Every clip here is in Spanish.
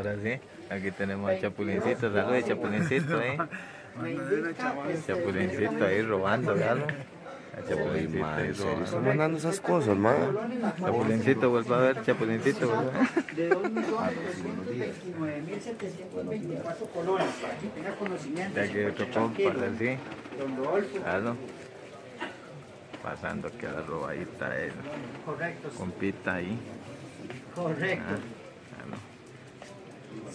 Ahora sí, aquí tenemos a Chapulincito, saludos Chapulincito, ¿eh? Chapulincito ahí robando, ¿verdad? Chapulincito ahí robando. Están mandando esas cosas, man. Chapulincito, vuelva a ver, Chapulincito, vuelva a ver. de 2.029.724 colones, para que tenga conocimiento. De aquí otro compa, ahora sí. Don Rodolfo. Claro. Pasando que la robadita él. Correcto, sí, Compita ahí. correcto. Ah.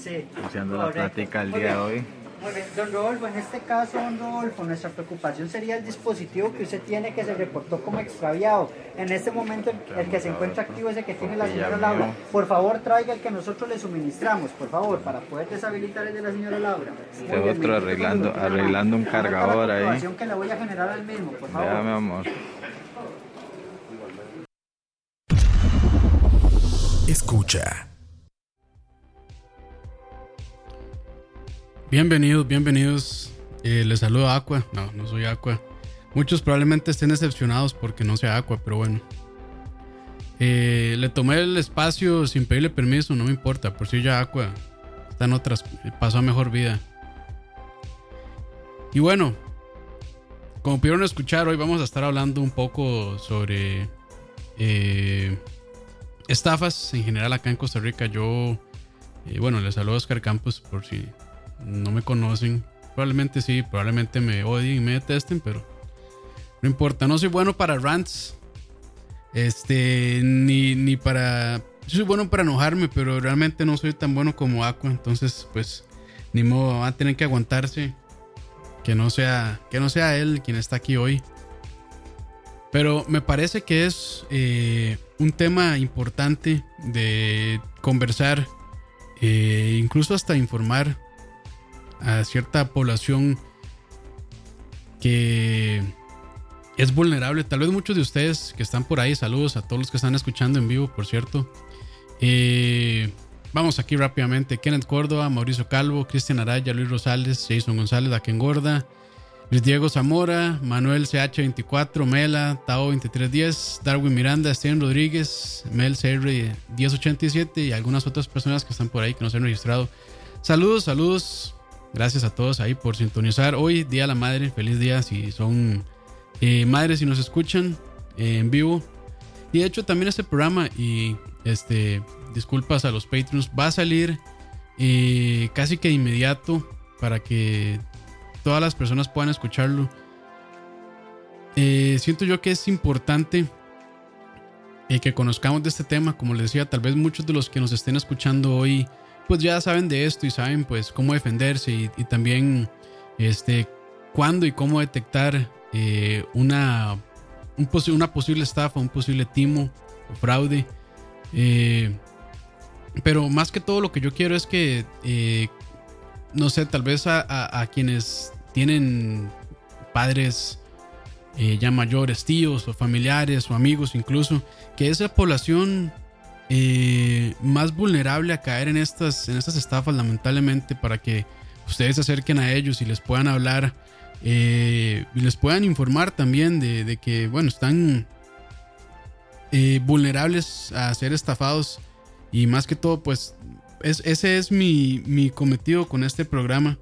Sí. Iniciando la plática el día de hoy. Muy bien, don Rodolfo, en este caso, don Rodolfo, nuestra preocupación sería el dispositivo que usted tiene que se reportó como extraviado. En este momento, el, el que se encuentra activo es el que tiene la señora Laura. Por favor, traiga el que nosotros le suministramos, por favor, para poder deshabilitar el de la señora Laura. Este bien, otro arreglando- arreglando un la cargador ahí. comprobación que le voy a generar al mismo, por favor. Ya, mi amor. Escucha. Bienvenidos, bienvenidos. Eh, les saludo a Aqua. No, no soy Aqua. Muchos probablemente estén decepcionados porque no sea Aqua, pero bueno. Eh, le tomé el espacio sin pedirle permiso, no me importa. Por si ya Aqua está en otras, pasó a mejor vida. Y bueno, como pudieron escuchar, hoy vamos a estar hablando un poco sobre eh, estafas en general acá en Costa Rica. Yo, eh, bueno, les saludo a Oscar Campos por si no me conocen. Probablemente sí, probablemente me odien y me detesten, pero no importa. No soy bueno para rants. Este, ni, ni para. Soy bueno para enojarme, pero realmente no soy tan bueno como Aqua. Entonces, pues, ni modo, va a tener que aguantarse. Que no sea, que no sea él quien está aquí hoy. Pero me parece que es eh, un tema importante de conversar, eh, incluso hasta informar a cierta población que es vulnerable. Tal vez muchos de ustedes que están por ahí, saludos a todos los que están escuchando en vivo, por cierto. Eh, vamos aquí rápidamente. Kenneth Córdoba, Mauricio Calvo, Cristian Araya, Luis Rosales, Jason González, Gorda, Luis Diego Zamora, Manuel CH24, Mela, Tao 2310, Darwin Miranda, Steven Rodríguez, Mel CR 1087 y algunas otras personas que están por ahí que no se han registrado. Saludos, saludos. Gracias a todos ahí por sintonizar. Hoy, Día de la Madre. Feliz día si son eh, madres y nos escuchan eh, en vivo. Y de hecho también este programa y este disculpas a los Patreons va a salir eh, casi que de inmediato para que todas las personas puedan escucharlo. Siento yo que es importante que conozcamos de este tema. Como les decía, tal vez muchos de los que nos estén escuchando hoy pues ya saben de esto y saben pues cómo defenderse y, también este cuándo y cómo detectar eh, una, un posi- una posible estafa, un posible timo o fraude. Eh, pero más que todo lo que yo quiero es que, eh, no sé, tal vez a, a- quienes tienen padres ya mayores, tíos o familiares o amigos incluso, que esa población más vulnerable a caer en estas, en estas estafas, lamentablemente, para que ustedes se acerquen a ellos y les puedan hablar eh, y les puedan informar también de, que, bueno, están eh, vulnerables a ser estafados y más que todo, pues es, ese es mi, mi cometido con este programa.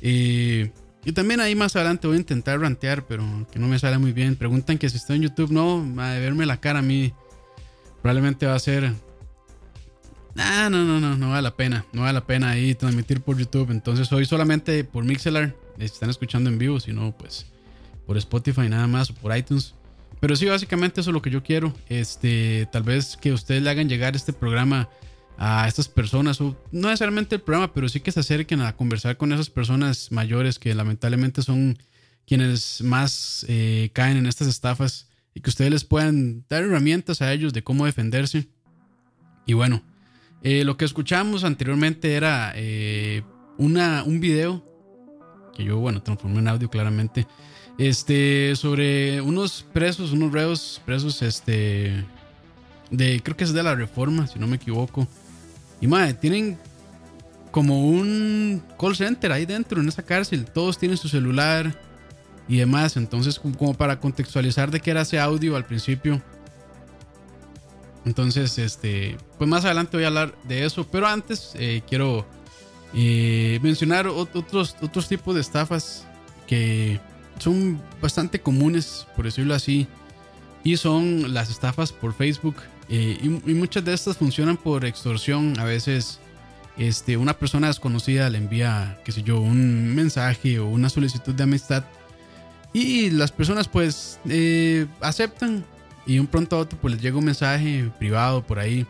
Eh, y también ahí más adelante voy a intentar rantear, pero que no me sale muy bien. Preguntan que si estoy en YouTube, no, de verme la cara a mí probablemente va a ser Ah, no, no, no, no vale la pena. No vale la pena ahí transmitir por YouTube. Entonces hoy solamente por Mixelar. Si están escuchando en vivo, si no, pues por Spotify nada más o por iTunes. Pero sí, básicamente eso es lo que yo quiero. Este, tal vez que ustedes le hagan llegar este programa a estas personas, o no necesariamente el programa, pero sí que se acerquen a conversar con esas personas mayores que lamentablemente son quienes más eh, caen en estas estafas y que ustedes les puedan dar herramientas a ellos de cómo defenderse. Y bueno, eh, lo que escuchamos anteriormente era eh, una, un video que yo, bueno, transformé en audio claramente. Este, sobre unos presos, unos reos presos, este, de, creo que es de la reforma, si no me equivoco. Y madre, tienen como un call center ahí dentro en esa cárcel. Todos tienen su celular y demás. Entonces, como para contextualizar de qué era ese audio al principio. Entonces, este, pues más adelante voy a hablar de eso. Pero antes eh, quiero eh, mencionar otros, otros tipos de estafas que son bastante comunes, por decirlo así. Y son las estafas por Facebook. Eh, y, muchas de estas funcionan por extorsión. A veces este, una persona desconocida le envía, qué sé yo, un mensaje o una solicitud de amistad. Y las personas pues eh, aceptan. Y un pronto a otro pues les llega un mensaje privado por ahí.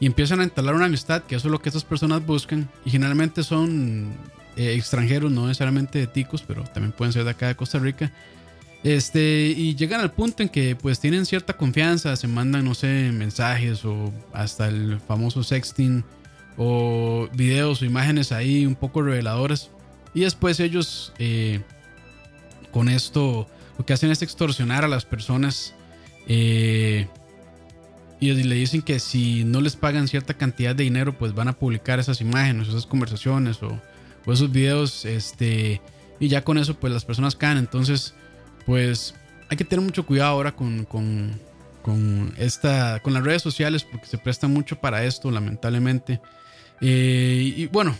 Y empiezan a instalar una amistad, que eso es lo que estas personas buscan. Y generalmente son eh, extranjeros, no necesariamente de ticos, pero también pueden ser de acá de Costa Rica. Este, y llegan al punto en que pues tienen cierta confianza, se mandan, no sé, mensajes o hasta el famoso sexting o videos o imágenes ahí un poco reveladoras. Y después ellos eh, con esto lo que hacen es extorsionar a las personas eh, y le dicen que si no les pagan cierta cantidad de dinero pues van a publicar esas imágenes, esas conversaciones o, o esos videos. Este, y ya con eso pues las personas caen. Entonces pues hay que tener mucho cuidado ahora con, con, con, esta, con las redes sociales porque se presta mucho para esto, lamentablemente. Eh, y bueno,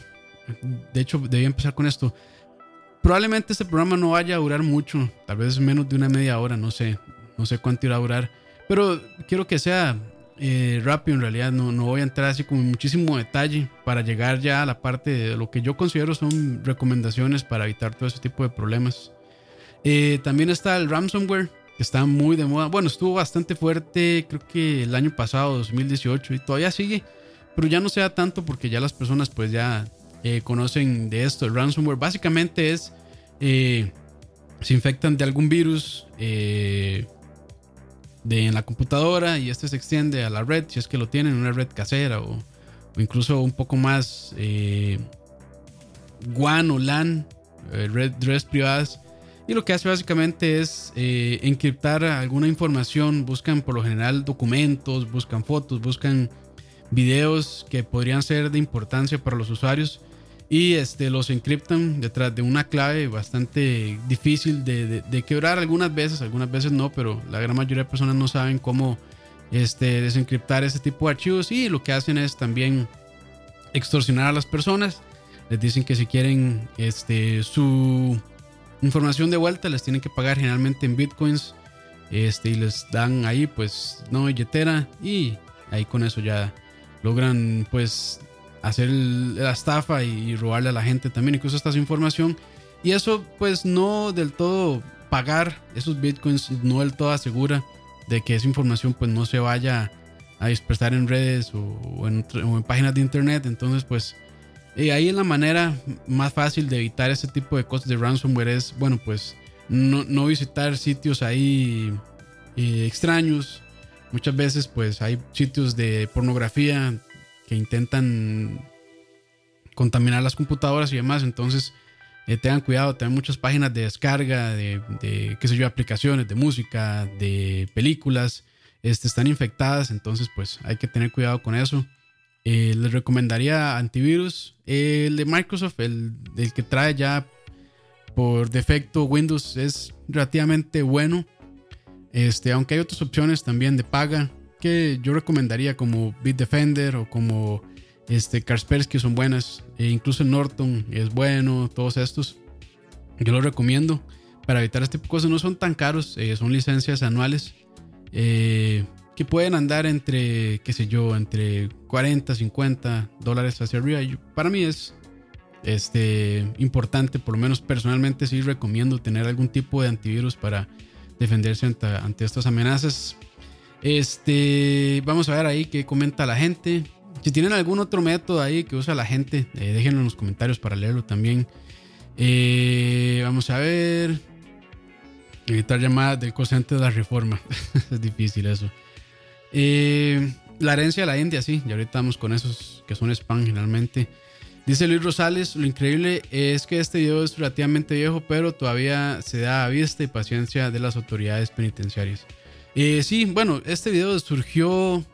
de hecho, debía empezar con esto. Probablemente este programa no vaya a durar mucho, tal vez menos de una media hora, no sé, no sé cuánto irá a durar, pero quiero que sea eh, rápido en realidad, no, no voy a entrar así como en muchísimo detalle para llegar ya a la parte de lo que yo considero son recomendaciones para evitar todo ese tipo de problemas. Eh, también está el ransomware, que está muy de moda. Bueno, estuvo bastante fuerte, creo que el año pasado, 2018, y todavía sigue, pero ya no sea tanto porque ya las personas pues ya eh, conocen de esto. El ransomware básicamente es, eh, se infectan de algún virus de, en la computadora y este se extiende a la red, si es que lo tienen, una red casera o, incluso un poco más WAN o LAN, red, redes privadas y lo que hace básicamente es eh, encriptar alguna información. Buscan por lo general documentos, buscan fotos, buscan videos que podrían ser de importancia para los usuarios. Y este, los encriptan detrás de una clave bastante difícil de, quebrar algunas veces, algunas veces no, pero la gran mayoría de personas no saben cómo este, desencriptar ese tipo de archivos. Y lo que hacen es también extorsionar a las personas. Les dicen que si quieren este, su información de vuelta, les tienen que pagar generalmente en bitcoins. Este, y les dan ahí, pues, no billetera. Y ahí con eso ya logran, pues, hacer la estafa y, robarle a la gente también, incluso esta información. Y eso, pues, no del todo pagar esos bitcoins, no del todo asegura de que esa información, pues, no se vaya a expresar en redes o, en, o en páginas de internet. Entonces, pues, y ahí la manera más fácil de evitar ese tipo de cosas de ransomware es, bueno, pues no, visitar sitios ahí eh, extraños. Muchas veces pues hay sitios de pornografía que intentan contaminar las computadoras y demás. Entonces eh, tengan cuidado, tengan muchas páginas de descarga de, qué sé yo, aplicaciones de música, de películas, este, están infectadas. Entonces pues hay que tener cuidado con eso. Eh, les recomendaría antivirus. el de Microsoft, el, que trae ya por defecto Windows, es relativamente bueno. Este, aunque hay otras opciones también de paga que yo recomendaría como Bitdefender o como este, Kaspersky son buenas. E incluso Norton es bueno, todos estos. Yo los recomiendo para evitar este tipo de cosas. No son tan caros, eh, son licencias anuales. Eh, que pueden andar entre, qué sé yo, entre 40, 50 dólares hacia arriba. para mí es este, importante, por lo menos personalmente sí recomiendo tener algún tipo de antivirus para defenderse ante, estas amenazas. Este, vamos a ver ahí qué comenta la gente. Si tienen algún otro método ahí que usa la gente, eh, déjenlo en los comentarios para leerlo también. Eh, vamos a ver. Evitar llamadas del cociente de la reforma. es difícil eso. Eh, la herencia de la India, sí. Y ahorita vamos con esos que son spam generalmente. Dice Luis Rosales, lo increíble es que este video es relativamente viejo, pero todavía se da a vista y paciencia de las autoridades penitenciarias. Eh, sí, bueno, este video surgió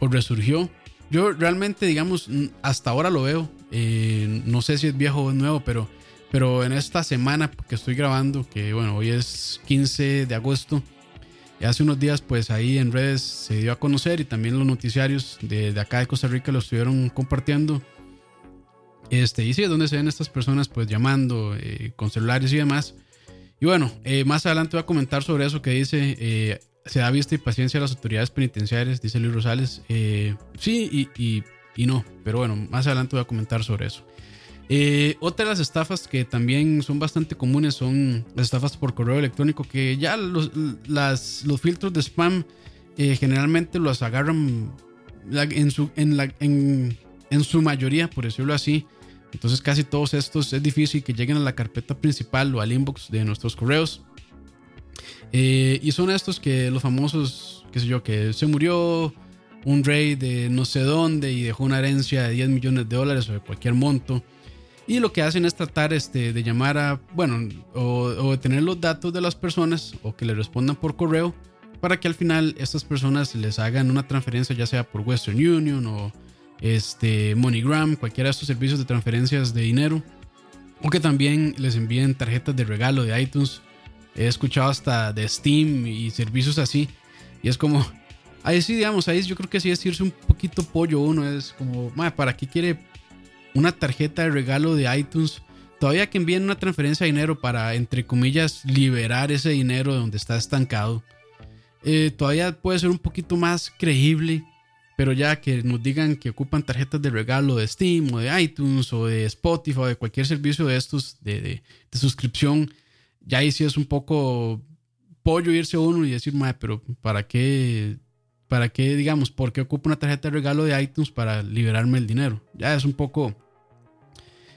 o resurgió. Yo realmente, digamos, hasta ahora lo veo. Eh, no sé si es viejo o nuevo, pero, pero en esta semana que estoy grabando, que bueno, hoy es 15 de agosto, hace unos días pues ahí en redes se dio a conocer y también los noticiarios de, acá de Costa Rica lo estuvieron compartiendo este, y sí, es donde se ven estas personas pues llamando eh, con celulares y demás. Y bueno, eh, más adelante voy a comentar sobre eso que dice, eh, se da vista y paciencia a las autoridades penitenciarias, dice Luis Rosales. sí y, no, pero bueno, más adelante voy a comentar sobre eso. otra de las estafas que también son bastante comunes son las estafas por correo electrónico, que ya los, los filtros de spam generalmente los agarran en su, en, la, en, en su mayoría, por decirlo así, entonces casi todos estos es difícil que lleguen a la carpeta principal o al inbox de nuestros correos. Eh, y son estos que los famosos, qué sé yo, que se murió un rey de no sé dónde y dejó una herencia de 10 millones de dólares o de cualquier monto. Y lo que hacen es tratar este, de llamar a, bueno, o, o de tener los datos de las personas o que le respondan por correo para que al final estas personas les hagan una transferencia ya sea por Western Union o este, MoneyGram, cualquiera de estos servicios de transferencias de dinero. O que también les envíen tarjetas de regalo de iTunes. He escuchado hasta de Steam y servicios así. Y es como, ahí sí, digamos, ahí yo creo que sí es irse un poquito pollo uno. Es como, ¿para qué quiere una tarjeta de regalo de iTunes? Todavía que envíen una transferencia de dinero para, entre comillas, liberar ese dinero de donde está estancado. Eh, todavía puede ser un poquito más creíble pero ya que nos digan que ocupan tarjetas de regalo de Steam o de iTunes o de Spotify o de cualquier servicio de estos de, de, suscripción, ya ahí sí es un poco pollo irse uno y decir, madre, pero ¿para qué? ¿Para qué, digamos, por qué ocupo una tarjeta de regalo de iTunes para liberarme el dinero? Ya es un poco,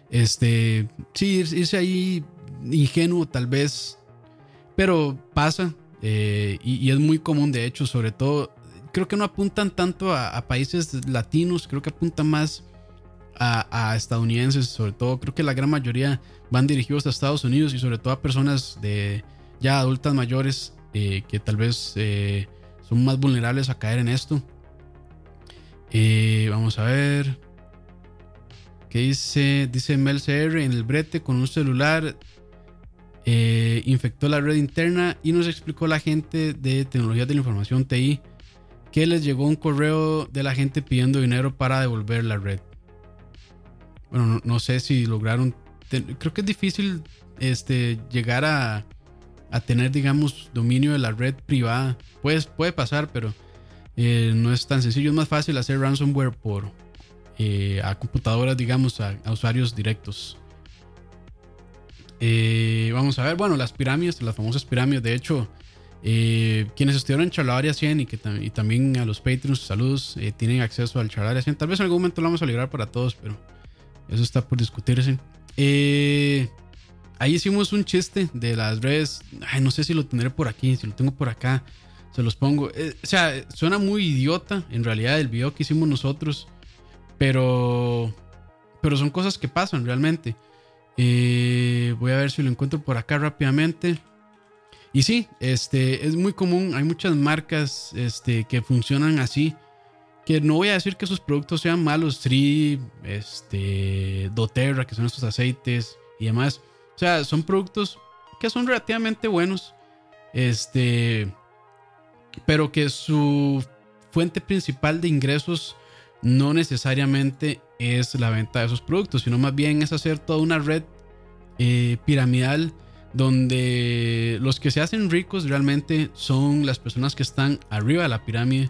este, sí, irse ahí ingenuo tal vez, pero pasa eh, y es muy común, de hecho, sobre todo creo que no apuntan tanto a, países latinos, creo que apuntan más a, estadounidenses, sobre todo creo que la gran mayoría van dirigidos a Estados Unidos y sobre todo a personas de ya adultas mayores eh, que tal vez eh, son más vulnerables a caer en esto. Eh, vamos a ver. ¿Qué dice? Dice Mel CR en el brete con un celular. infectó la red interna y nos explicó la gente de tecnologías de la información TI que les llegó un correo de la gente pidiendo dinero para devolver la red. Bueno, no, sé si lograron. creo que es difícil este, llegar a, a, tener, digamos, dominio de la red privada. Pues, puede pasar, pero eh, no es tan sencillo. Es más fácil hacer ransomware por eh, a computadoras, digamos, a, usuarios directos. Eh, vamos a ver, bueno, las pirámides, las famosas pirámides. De hecho, eh, quienes estuvieron en Charlavaria 100 y, que también a los Patreons, saludos, eh, tienen acceso al Charlavaria 100. Tal vez en algún momento lo vamos a librar para todos, pero eso está por discutirse. Eh, ahí hicimos un chiste de las redes. No sé si lo tendré por aquí, si lo tengo por acá, se los pongo. o sea, suena muy idiota en realidad el video que hicimos nosotros, pero, pero son cosas que pasan realmente. voy a ver si lo encuentro por acá rápidamente. Y sí, este, es muy común, hay muchas marcas este, que funcionan así. Que no voy a decir que sus productos sean malos, Tree, este, doTERRA, que son estos aceites y demás. O sea, son productos que son relativamente buenos. Este, pero que su fuente principal de ingresos no necesariamente es la venta de esos productos, sino más bien es hacer toda una red eh, piramidal donde los que se hacen ricos realmente son las personas que están arriba de la pirámide.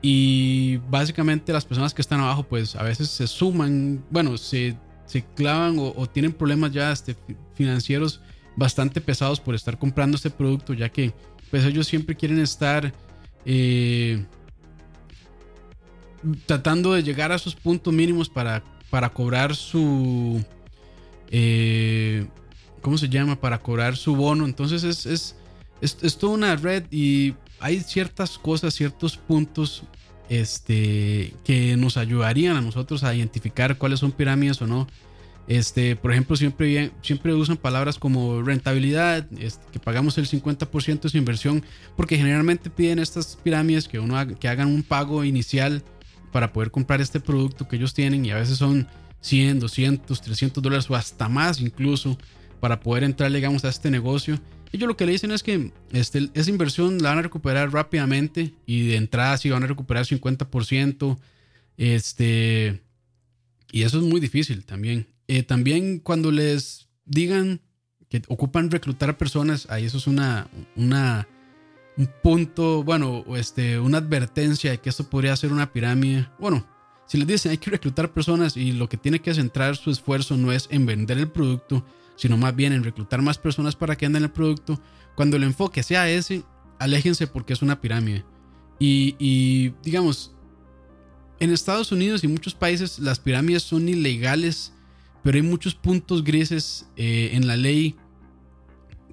Y básicamente las personas que están abajo pues a veces se suman, bueno, se se clavan o, tienen problemas ya este, financieros bastante pesados por estar comprando este producto, ya que pues ellos siempre quieren estar eh, tratando de llegar a sus puntos mínimos para, para cobrar su... Eh, ¿Cómo se llama? Para cobrar su bono. Entonces es, es, es, toda una red y hay ciertas cosas, ciertos puntos este, que nos ayudarían a nosotros a identificar cuáles son pirámides o no. Este, por ejemplo, siempre, siempre usan palabras como rentabilidad, este, que pagamos el 50% de su inversión, porque generalmente piden estas pirámides que, uno que hagan un pago inicial para poder comprar este producto que ellos tienen y a veces son 100, 200, 300 dólares o hasta más incluso para poder entrar, digamos, a este negocio. Ellos lo que le dicen es que este, esa inversión la van a recuperar rápidamente y de entrada sí van a recuperar 50%. Este, y eso es muy difícil también. Eh, también cuando les digan que ocupan reclutar personas, ahí eso es una, una, un punto, bueno, este, una advertencia de que esto podría ser una pirámide. Bueno, si les dicen hay que reclutar personas y lo que tiene que centrar su esfuerzo no es en vender el producto, sino más bien en reclutar más personas para que anden el producto, cuando el enfoque sea ese, aléjense porque es una pirámide. Y, digamos, en Estados Unidos y muchos países las pirámides son ilegales pero hay muchos puntos grises eh, en la ley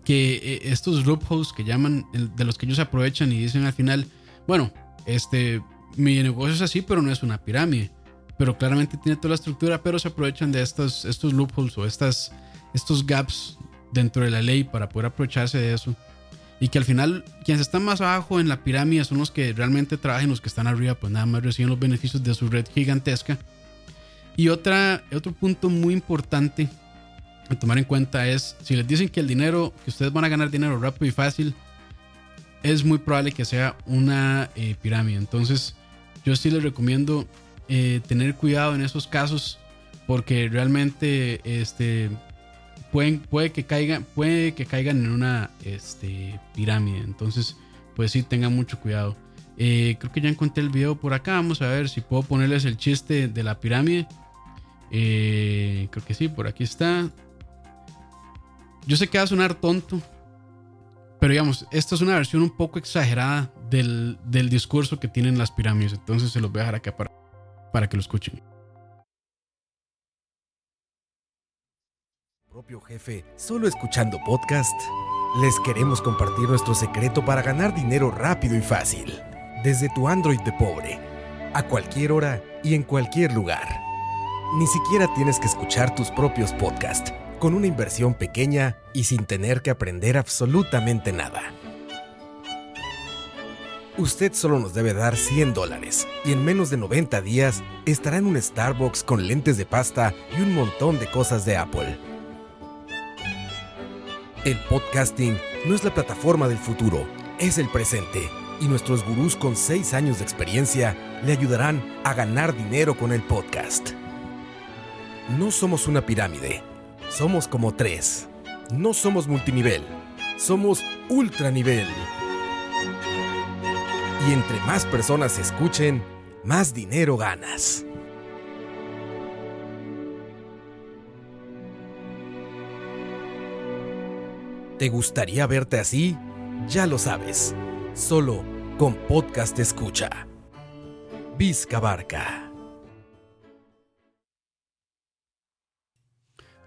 que eh, estos loopholes que llaman, de los que ellos aprovechan y dicen al final, bueno, este, mi negocio es así, pero no es una pirámide. Pero claramente tiene toda la estructura, pero se aprovechan de estos, estos loopholes o estas, estos gaps dentro de la ley para poder aprovecharse de eso. Y que al final quienes están más abajo en la pirámide son los que realmente trabajan, los que están arriba pues nada más reciben los beneficios de su red gigantesca y otra, otro punto muy importante a tomar en cuenta es, si les dicen que el dinero, que ustedes van a ganar dinero rápido y fácil, es muy probable que sea una eh, pirámide. Entonces, yo sí les recomiendo eh, tener cuidado en esos casos porque realmente este, puede, que caigan, puede que caigan en una este, pirámide. Entonces, pues sí, tengan mucho cuidado. Eh, creo que ya encontré el video por acá. Vamos a ver si puedo ponerles el chiste de la pirámide. Eh, creo que sí, por aquí está. Yo sé que va a sonar tonto, pero digamos, esta es una versión un poco exagerada del, discurso que tienen las pirámides. Entonces se los voy a dejar acá para, para que lo escuchen. Propio jefe, solo escuchando podcast. Les queremos compartir nuestro secreto para ganar dinero rápido y fácil. Desde tu Android de pobre, a cualquier hora y en cualquier lugar ni siquiera tienes que escuchar tus propios podcasts, con una inversión pequeña y sin tener que aprender absolutamente nada. Usted solo nos debe dar 100 dólares y en menos de 90 días estará en un Starbucks con lentes de pasta y un montón de cosas de Apple. El podcasting no es la plataforma del futuro, es el presente y nuestros gurús con 6 años de experiencia le ayudarán a ganar dinero con el podcast. No somos una pirámide, somos como tres. No somos multinivel, somos ultranivel. Y entre más personas escuchen, más dinero ganas. ¿Te gustaría verte así? Ya lo sabes. Solo con Podcast Escucha. Vizca Barca.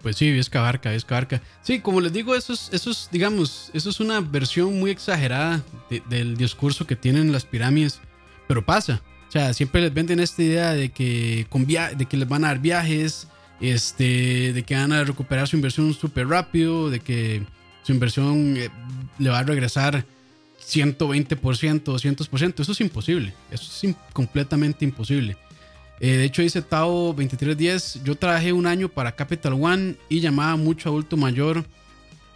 Pues sí, es Cabarca, es Cabarca. Sí, como les digo, eso es, digamos, eso es una versión muy exagerada del discurso que tienen las pirámides, pero pasa. O sea, siempre les venden esta idea de que, con de que les van a dar viajes, este, de que van a recuperar su inversión súper rápido, de que su inversión eh, le va a regresar 120%, 200%. Eso es imposible. Eso es completamente imposible. Eh, de hecho, dice Tao 2310. Yo trabajé un año para Capital One y llamaba mucho adulto mayor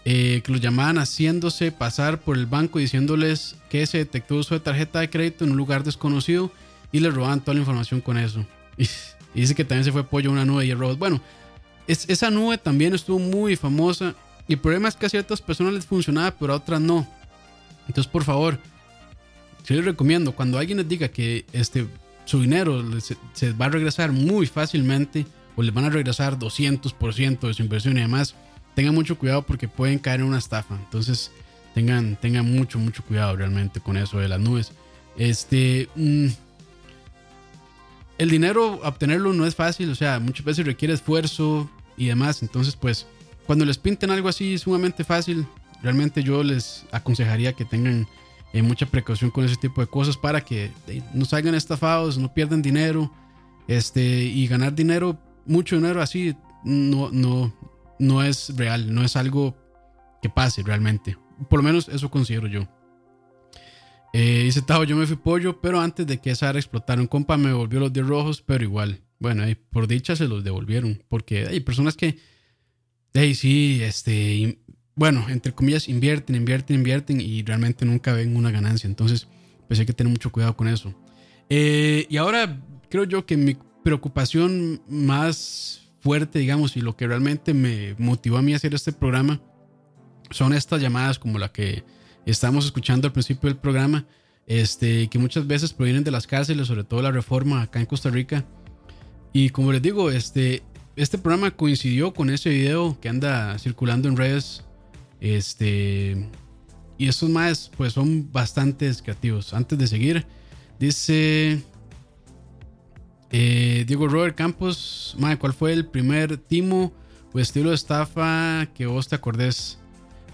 eh, que los llamaban haciéndose pasar por el banco diciéndoles que se detectó uso de tarjeta de crédito en un lugar desconocido y les robaban toda la información con eso. Y, dice que también se fue pollo a una nube y robots. Bueno, esa nube también estuvo muy famosa y el problema es que a ciertas personas les funcionaba, pero a otras no. Entonces, por favor, yo les recomiendo cuando alguien les diga que este su dinero se, va a regresar muy fácilmente, o les van a regresar 200% de su inversión y además tengan mucho cuidado porque pueden caer en una estafa. Entonces tengan, tengan mucho, mucho cuidado realmente con eso de las nubes. Este... Mm, el dinero, obtenerlo no es fácil, o sea, muchas veces requiere esfuerzo y demás. Entonces, pues, cuando les pinten algo así sumamente fácil, realmente yo les aconsejaría que tengan eh, mucha precaución con ese tipo de cosas para que eh, no salgan estafados, no pierdan dinero, este, y ganar dinero, mucho dinero así, no, no, no es real, no es algo que pase realmente. Por lo menos eso considero yo. Eh, dice Tajo, yo me fui pollo, pero antes de que esa área explotara, un compa me devolvió los 10 rojos, pero igual. Bueno, por dicha se los devolvieron, porque hay personas que, hey, sí, este, bueno, entre comillas, invierten, invierten, invierten y realmente nunca ven una ganancia. Entonces, pues hay que tener mucho cuidado con eso. Eh, y ahora creo yo que mi preocupación más fuerte, digamos, y lo que realmente me motivó a mí a hacer este programa son estas llamadas como la que estamos escuchando al principio del programa, este, que muchas veces provienen de las cárceles, sobre todo la reforma acá en Costa Rica. Y como les digo, este, este programa coincidió con ese video que anda circulando en redes. Este, y estos más, pues son bastante creativos. Antes de seguir, dice eh, Diego Robert Campos, madre, ¿cuál fue el primer timo o estilo de estafa que vos te acordés?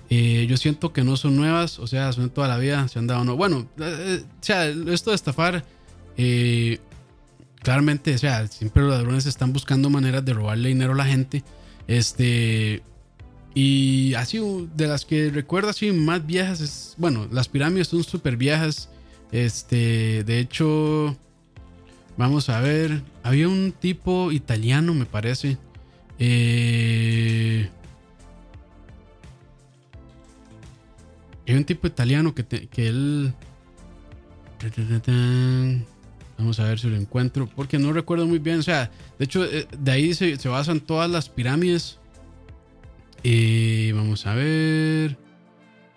Eh, yo siento que no son nuevas, o sea, son toda la vida, se han dado no. Bueno, eh, o sea, esto de estafar, claramente, o sea, siempre los ladrones están buscando maneras de robarle dinero a la gente. Este, y así, de las que recuerdo así más viejas, es, bueno, las pirámides son súper viejas. Este, de hecho, vamos a ver, había un tipo italiano, me parece. Eh Hay un tipo italiano que, que él... Vamos a ver si lo encuentro. Porque no recuerdo muy bien. O sea, de hecho, eh, de ahí se, basan todas las pirámides. Y vamos a ver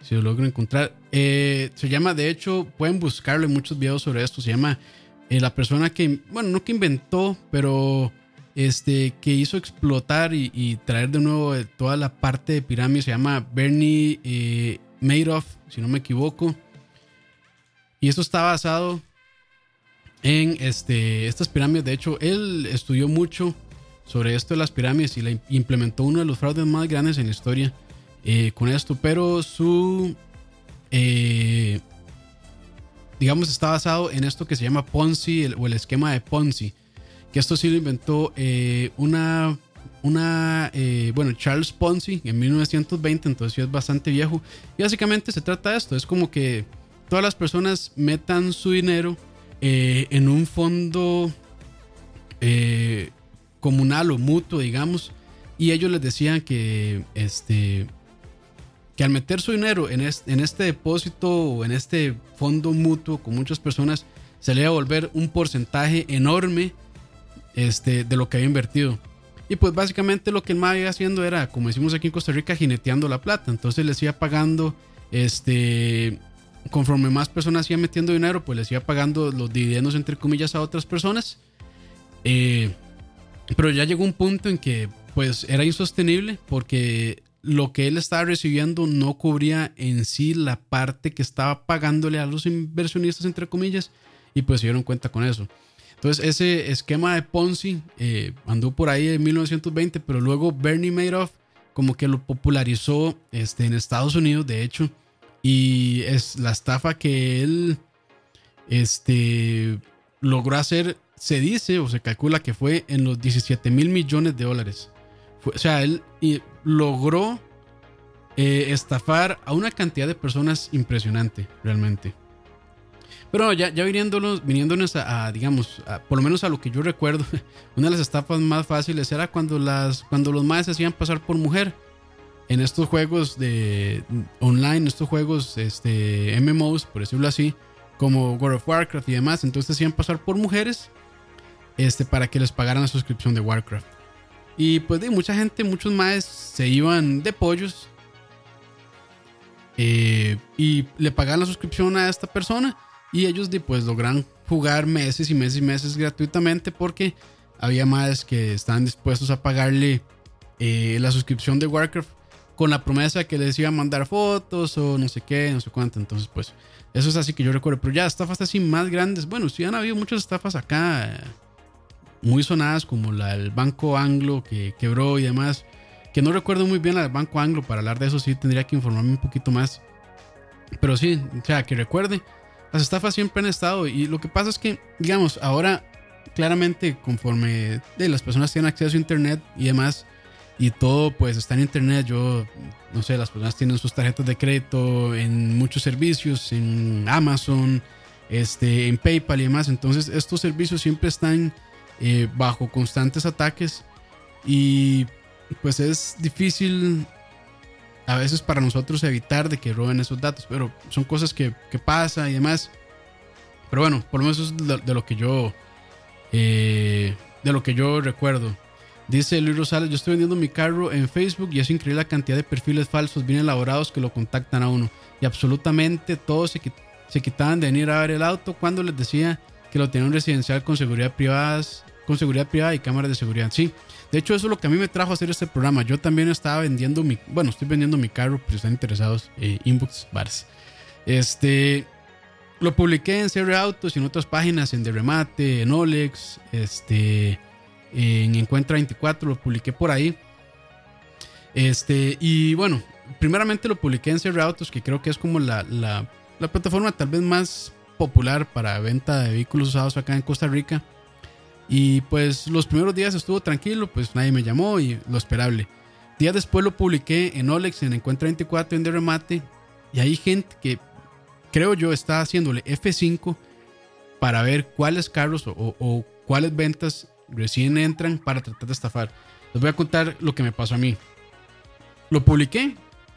si lo logro encontrar. Eh, se llama, de hecho, pueden buscarlo en muchos videos sobre esto. Se llama eh, la persona que, bueno, no que inventó, pero este, que hizo explotar y, traer de nuevo toda la parte de pirámide. Se llama Bernie Madoff, si no me equivoco. Y esto está basado en este, estas pirámides. De hecho, él estudió mucho sobre esto de las pirámides y la implementó uno de los fraudes más grandes en la historia eh, con esto. Pero su, eh, digamos, está basado en esto que se llama Ponzi o el esquema de Ponzi. Que esto sí lo inventó eh, una una, eh, bueno, Charles Ponzi en 1920, entonces es bastante viejo. Y básicamente se trata de esto, es como que todas las personas metan su dinero eh, en un fondo eh, comunal o mutuo, digamos, y ellos les decían que, este, que al meter su dinero en este, en este depósito o en este fondo mutuo con muchas personas, se le iba a volver un porcentaje enorme este, de lo que había invertido. Y pues básicamente lo que el MAE iba haciendo era, como decimos aquí en Costa Rica, jineteando la plata. Entonces les iba pagando, este, conforme más personas iban metiendo dinero, pues les iba pagando los dividendos entre comillas a otras personas. Eh, pero ya llegó un punto en que pues era insostenible porque lo que él estaba recibiendo no cubría en sí la parte que estaba pagándole a los inversionistas entre comillas y pues se dieron cuenta con eso. Entonces ese esquema de Ponzi eh, andó por ahí en 1920, pero luego Bernie Madoff como que lo popularizó este, en Estados Unidos, de hecho, y es la estafa que él este, logró hacer, se dice o se calcula que fue en los 17 mil millones de dólares. o sea, él logró eh, estafar a una cantidad de personas impresionante, realmente. Pero ya, ya viniéndonos, viniéndonos a, digamos, por lo menos a lo que yo recuerdo, una de las estafas más fáciles era cuando, las, cuando los se hacían pasar por mujer. En estos juegos de online, estos juegos este, MMOs, por decirlo así, como World of Warcraft y demás, entonces hacían pasar por mujeres este, para que les pagaran la suscripción de Warcraft. Y pues de mucha gente, muchos maes se iban de pollos eh, y le pagaban la suscripción a esta persona y ellos pues logran jugar meses y meses y meses gratuitamente porque había más que estaban dispuestos a pagarle eh, la suscripción de Warcraft con la promesa que les iba a mandar fotos o no sé qué, no sé cuánto. Entonces, pues, eso es así que yo recuerdo. Pero ya estafas así más grandes. Bueno, sí han habido muchas estafas acá eh, muy sonadas, como la del Banco Anglo que quebró y demás. Que no recuerdo muy bien la del Banco Anglo. Para hablar de eso, sí tendría que informarme un poquito más. Pero sí, o sea, que recuerde, las estafas siempre han estado. Y lo que pasa es que, digamos, ahora claramente conforme de, las personas tienen acceso a internet y demás y todo pues está en internet. Yo no sé las personas tienen sus tarjetas de crédito en muchos servicios en Amazon este en PayPal y demás. Entonces estos servicios siempre están eh, bajo constantes ataques y pues es difícil a veces para nosotros evitar de que roben esos datos pero son cosas que, que pasa y demás. Pero bueno por lo menos eso es de lo que yo eh, de lo que yo recuerdo. Dice Luis Rosales, yo estoy vendiendo mi carro en Facebook y es increíble la cantidad de perfiles falsos bien elaborados que lo contactan a uno. Y absolutamente todos se, quitaban de venir a ver el auto cuando les decía que lo tenían residencial con seguridad privadas, con seguridad privada y cámaras de seguridad. Sí, de hecho eso es lo que a mí me trajo a hacer este programa. Yo también estaba vendiendo mi, bueno, estoy vendiendo mi carro, pero están interesados, eh, inbox bars. Este, lo publiqué en CR Autos y en otras páginas, en De Remate, en Olex, este, en Encuentra 24, lo publiqué por ahí. Este, y bueno, primeramente lo publiqué en CR Autos, que creo que es como la, la, la plataforma tal vez más popular para venta de vehículos usados acá en Costa Rica. Y pues los primeros días estuvo tranquilo, pues nadie me llamó y lo esperable. Días después lo publiqué en Olex, en Encuentra 24, en De Remate. Y hay gente que creo yo, está haciéndole F5 para ver cuáles carros o, cuáles ventas recién entran para tratar de estafar. Les voy a contar lo que me pasó a mí. Lo publiqué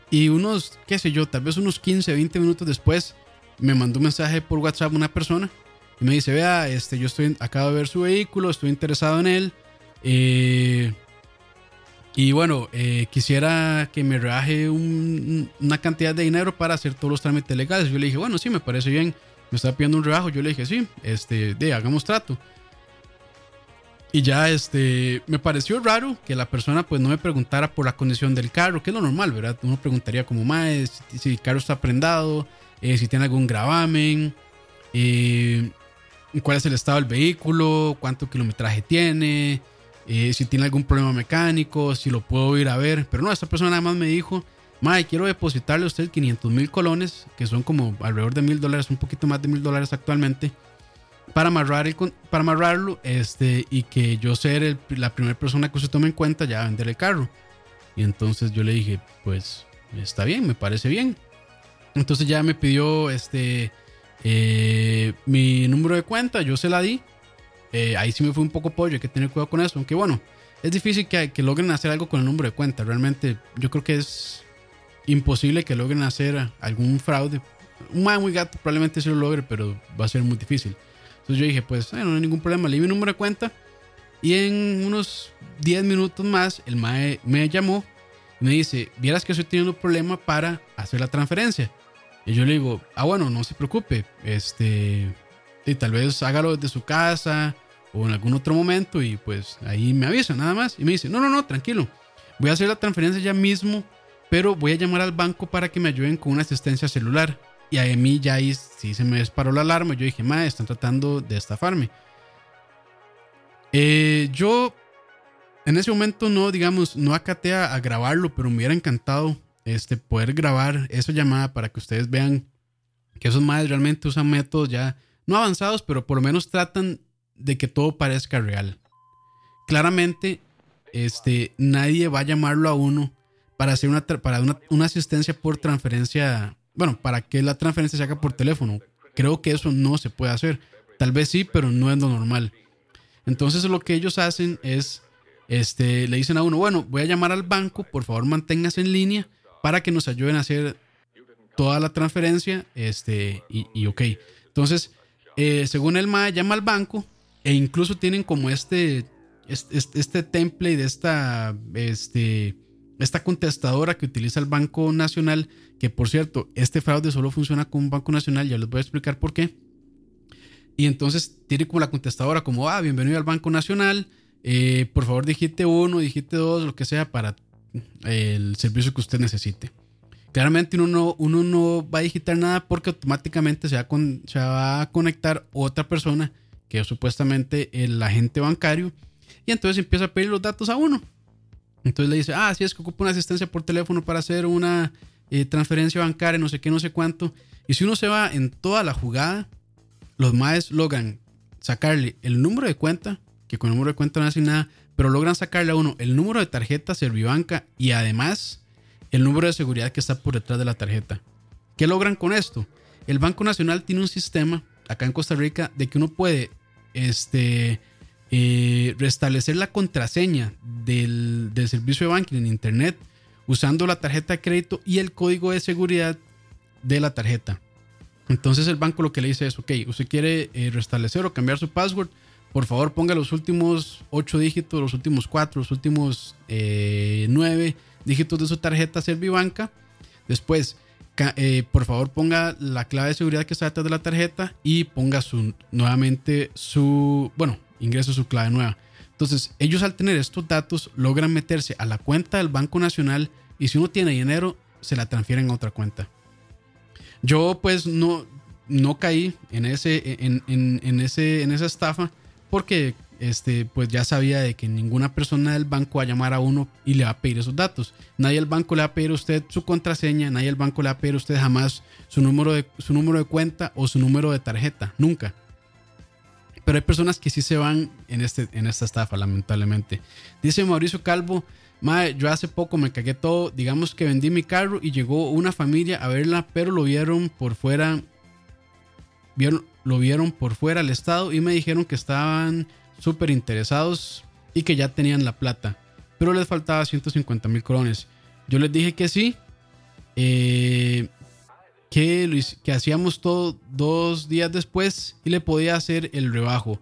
y unos, qué sé yo, tal vez unos 15, 20 minutos después me mandó un mensaje por WhatsApp una persona y me dice, vea, este, yo estoy, acabo de ver su vehículo, estoy interesado en él. Eh, y bueno, eh, quisiera que me rebaje una cantidad de dinero para hacer todos los trámites legales. Yo le dije, bueno, sí, me parece bien. Me estaba pidiendo un rebajo. Yo le dije, sí, este, de, hagamos trato. Y ya, este, me pareció raro que la persona pues no me preguntara por la condición del carro, que es lo normal, ¿verdad? Uno preguntaría como más si, el carro está prendado, eh, si tiene algún gravamen, eh, cuál es el estado del vehículo, cuánto kilometraje tiene, eh, si tiene algún problema mecánico, si lo puedo ir a ver. Pero no, esta persona nada me dijo, Mae, quiero depositarle a usted 500 mil colones, que son como alrededor de mil dólares, un poquito más de mil dólares actualmente, para, amarrar amarrarlo este, y que yo ser la primera persona que usted tome en cuenta ya vender el carro. Y entonces yo le dije, pues está bien, me parece bien. Entonces ya me pidió este, eh, mi número de cuenta, yo se la di eh, ahí sí me fue un poco pollo, hay que tener cuidado con eso. Aunque bueno, es difícil que, que logren hacer algo con el número de cuenta. Realmente yo creo que es imposible que logren hacer algún fraude. Un muy gato probablemente sí lo logre, pero va a ser muy difícil. Entonces yo dije, pues no hay ningún problema, leí mi número de cuenta. Y en unos 10 minutos más, el mae me llamó y me dice, vieras que estoy teniendo un problema para hacer la transferencia. Y yo le digo, ah, bueno, no se preocupe, este, y tal vez hágalo desde su casa o en algún otro momento y pues ahí me avisa nada más. Y me dice, no, no, no, tranquilo, voy a hacer la transferencia ya mismo, pero voy a llamar al banco para que me ayuden con una asistencia celular. Y a mí ya ahí sí se me disparó la alarma. Yo dije, ma, están tratando de estafarme. Eh, yo en ese momento no, digamos, no acaté a, grabarlo, pero me hubiera encantado este, poder grabar esa llamada para que ustedes vean que esos madres realmente usan métodos ya, no avanzados, pero por lo menos tratan de que todo parezca real. Claramente, este, nadie va a llamarlo a uno para hacer una, para una, asistencia por transferencia, bueno, para que la transferencia se haga por teléfono. Creo que eso no se puede hacer. Tal vez sí, pero no es lo normal. Entonces lo que ellos hacen es, este, le dicen a uno, bueno, voy a llamar al banco, por favor manténgase en línea para que nos ayuden a hacer toda la transferencia, este, y, y ok. Entonces, eh, según el MAE, llama al banco e incluso tienen como este, este, este, template de esta, este, esta contestadora que utiliza el Banco Nacional, que por cierto, este fraude solo funciona con un Banco Nacional, ya les voy a explicar por qué. Y entonces tiene como la contestadora como, ah, bienvenido al Banco Nacional, eh, por favor digite uno, digite dos, lo que sea para el servicio que usted necesite. Claramente uno no, uno no va a digitar nada porque automáticamente se va, con, se va a conectar otra persona que es supuestamente el agente bancario y entonces empieza a pedir los datos a uno. Entonces le dice, ah, sí, es que ocupa una asistencia por teléfono para hacer una eh, transferencia bancaria, no sé qué, no sé cuánto. Y si uno se va en toda la jugada, los maes logran sacarle el número de cuenta, que con el número de cuenta no hace nada, pero logran sacarle a uno el número de tarjeta Servibanca y además el número de seguridad que está por detrás de la tarjeta. ¿Qué logran con esto? El Banco Nacional tiene un sistema acá en Costa Rica de que uno puede este, eh, restablecer la contraseña del, servicio de banking en Internet usando la tarjeta de crédito y el código de seguridad de la tarjeta. Entonces el banco lo que le dice es, ok, usted quiere eh, restablecer o cambiar su password, por favor ponga los últimos 8 dígitos, los últimos 4, los últimos 9 eh, dígitos de su tarjeta Servibanca. Después, por favor ponga la clave de seguridad que está detrás de la tarjeta y ponga su, nuevamente su, bueno, ingresa su clave nueva. Entonces, ellos al tener estos datos logran meterse a la cuenta del Banco Nacional y si uno tiene dinero, se la transfieren a otra cuenta. Yo pues no, no caí en, ese, en, ese, en esa estafa porque este, pues ya sabía de que ninguna persona del banco va a llamar a uno y le va a pedir esos datos. Nadie del banco le va a pedir a usted su contraseña, nadie del banco le va a pedir a usted jamás su número de, su número de cuenta o su número de tarjeta, nunca. Pero hay personas que sí se van en, este, en esta estafa, lamentablemente. Dice Mauricio Calvo, Mae, yo hace poco me cagué todo, digamos que vendí mi carro y llegó una familia a verla, pero lo vieron por fuera, vieron, lo vieron por fuera al estado y me dijeron que estaban súper interesados y que ya tenían la plata, pero les faltaba 150 mil colones. Yo les dije que sí, eh, que, que hacíamos todo dos días después y le podía hacer el rebajo.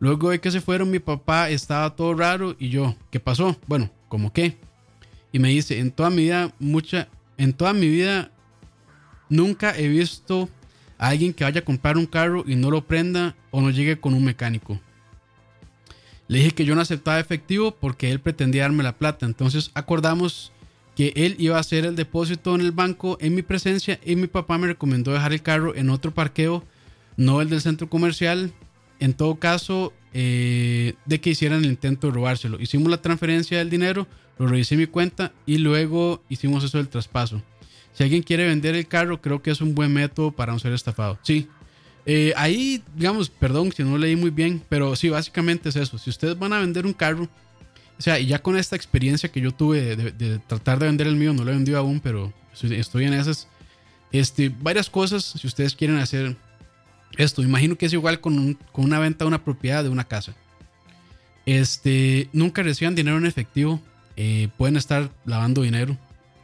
Luego de que se fueron, mi papá estaba todo raro y yo, ¿qué pasó? Bueno, ¿cómo qué? Y me dice, en toda mi vida, mucha, en toda mi vida, nunca he visto a alguien que vaya a comprar un carro y no lo prenda o no llegue con un mecánico. Le dije que yo no aceptaba efectivo porque él pretendía darme la plata. Entonces acordamos que él iba a hacer el depósito en el banco en mi presencia y mi papá me recomendó dejar el carro en otro parqueo, no el del centro comercial. En todo caso, eh, de que hicieran el intento de robárselo. Hicimos la transferencia del dinero, lo revisé en mi cuenta y luego hicimos eso del traspaso. Si alguien quiere vender el carro, creo que es un buen método para no ser estafado. Sí. Eh, ahí, digamos, perdón si no leí muy bien, pero sí, básicamente es eso. Si ustedes van a vender un carro, o sea, y ya con esta experiencia que yo tuve de, tratar de vender el mío, no lo he vendido aún, pero estoy en esas. Este, varias cosas, si ustedes quieren hacer esto, imagino que es igual con, una venta de una propiedad de una casa. Este, nunca reciban dinero en efectivo, eh, pueden estar lavando dinero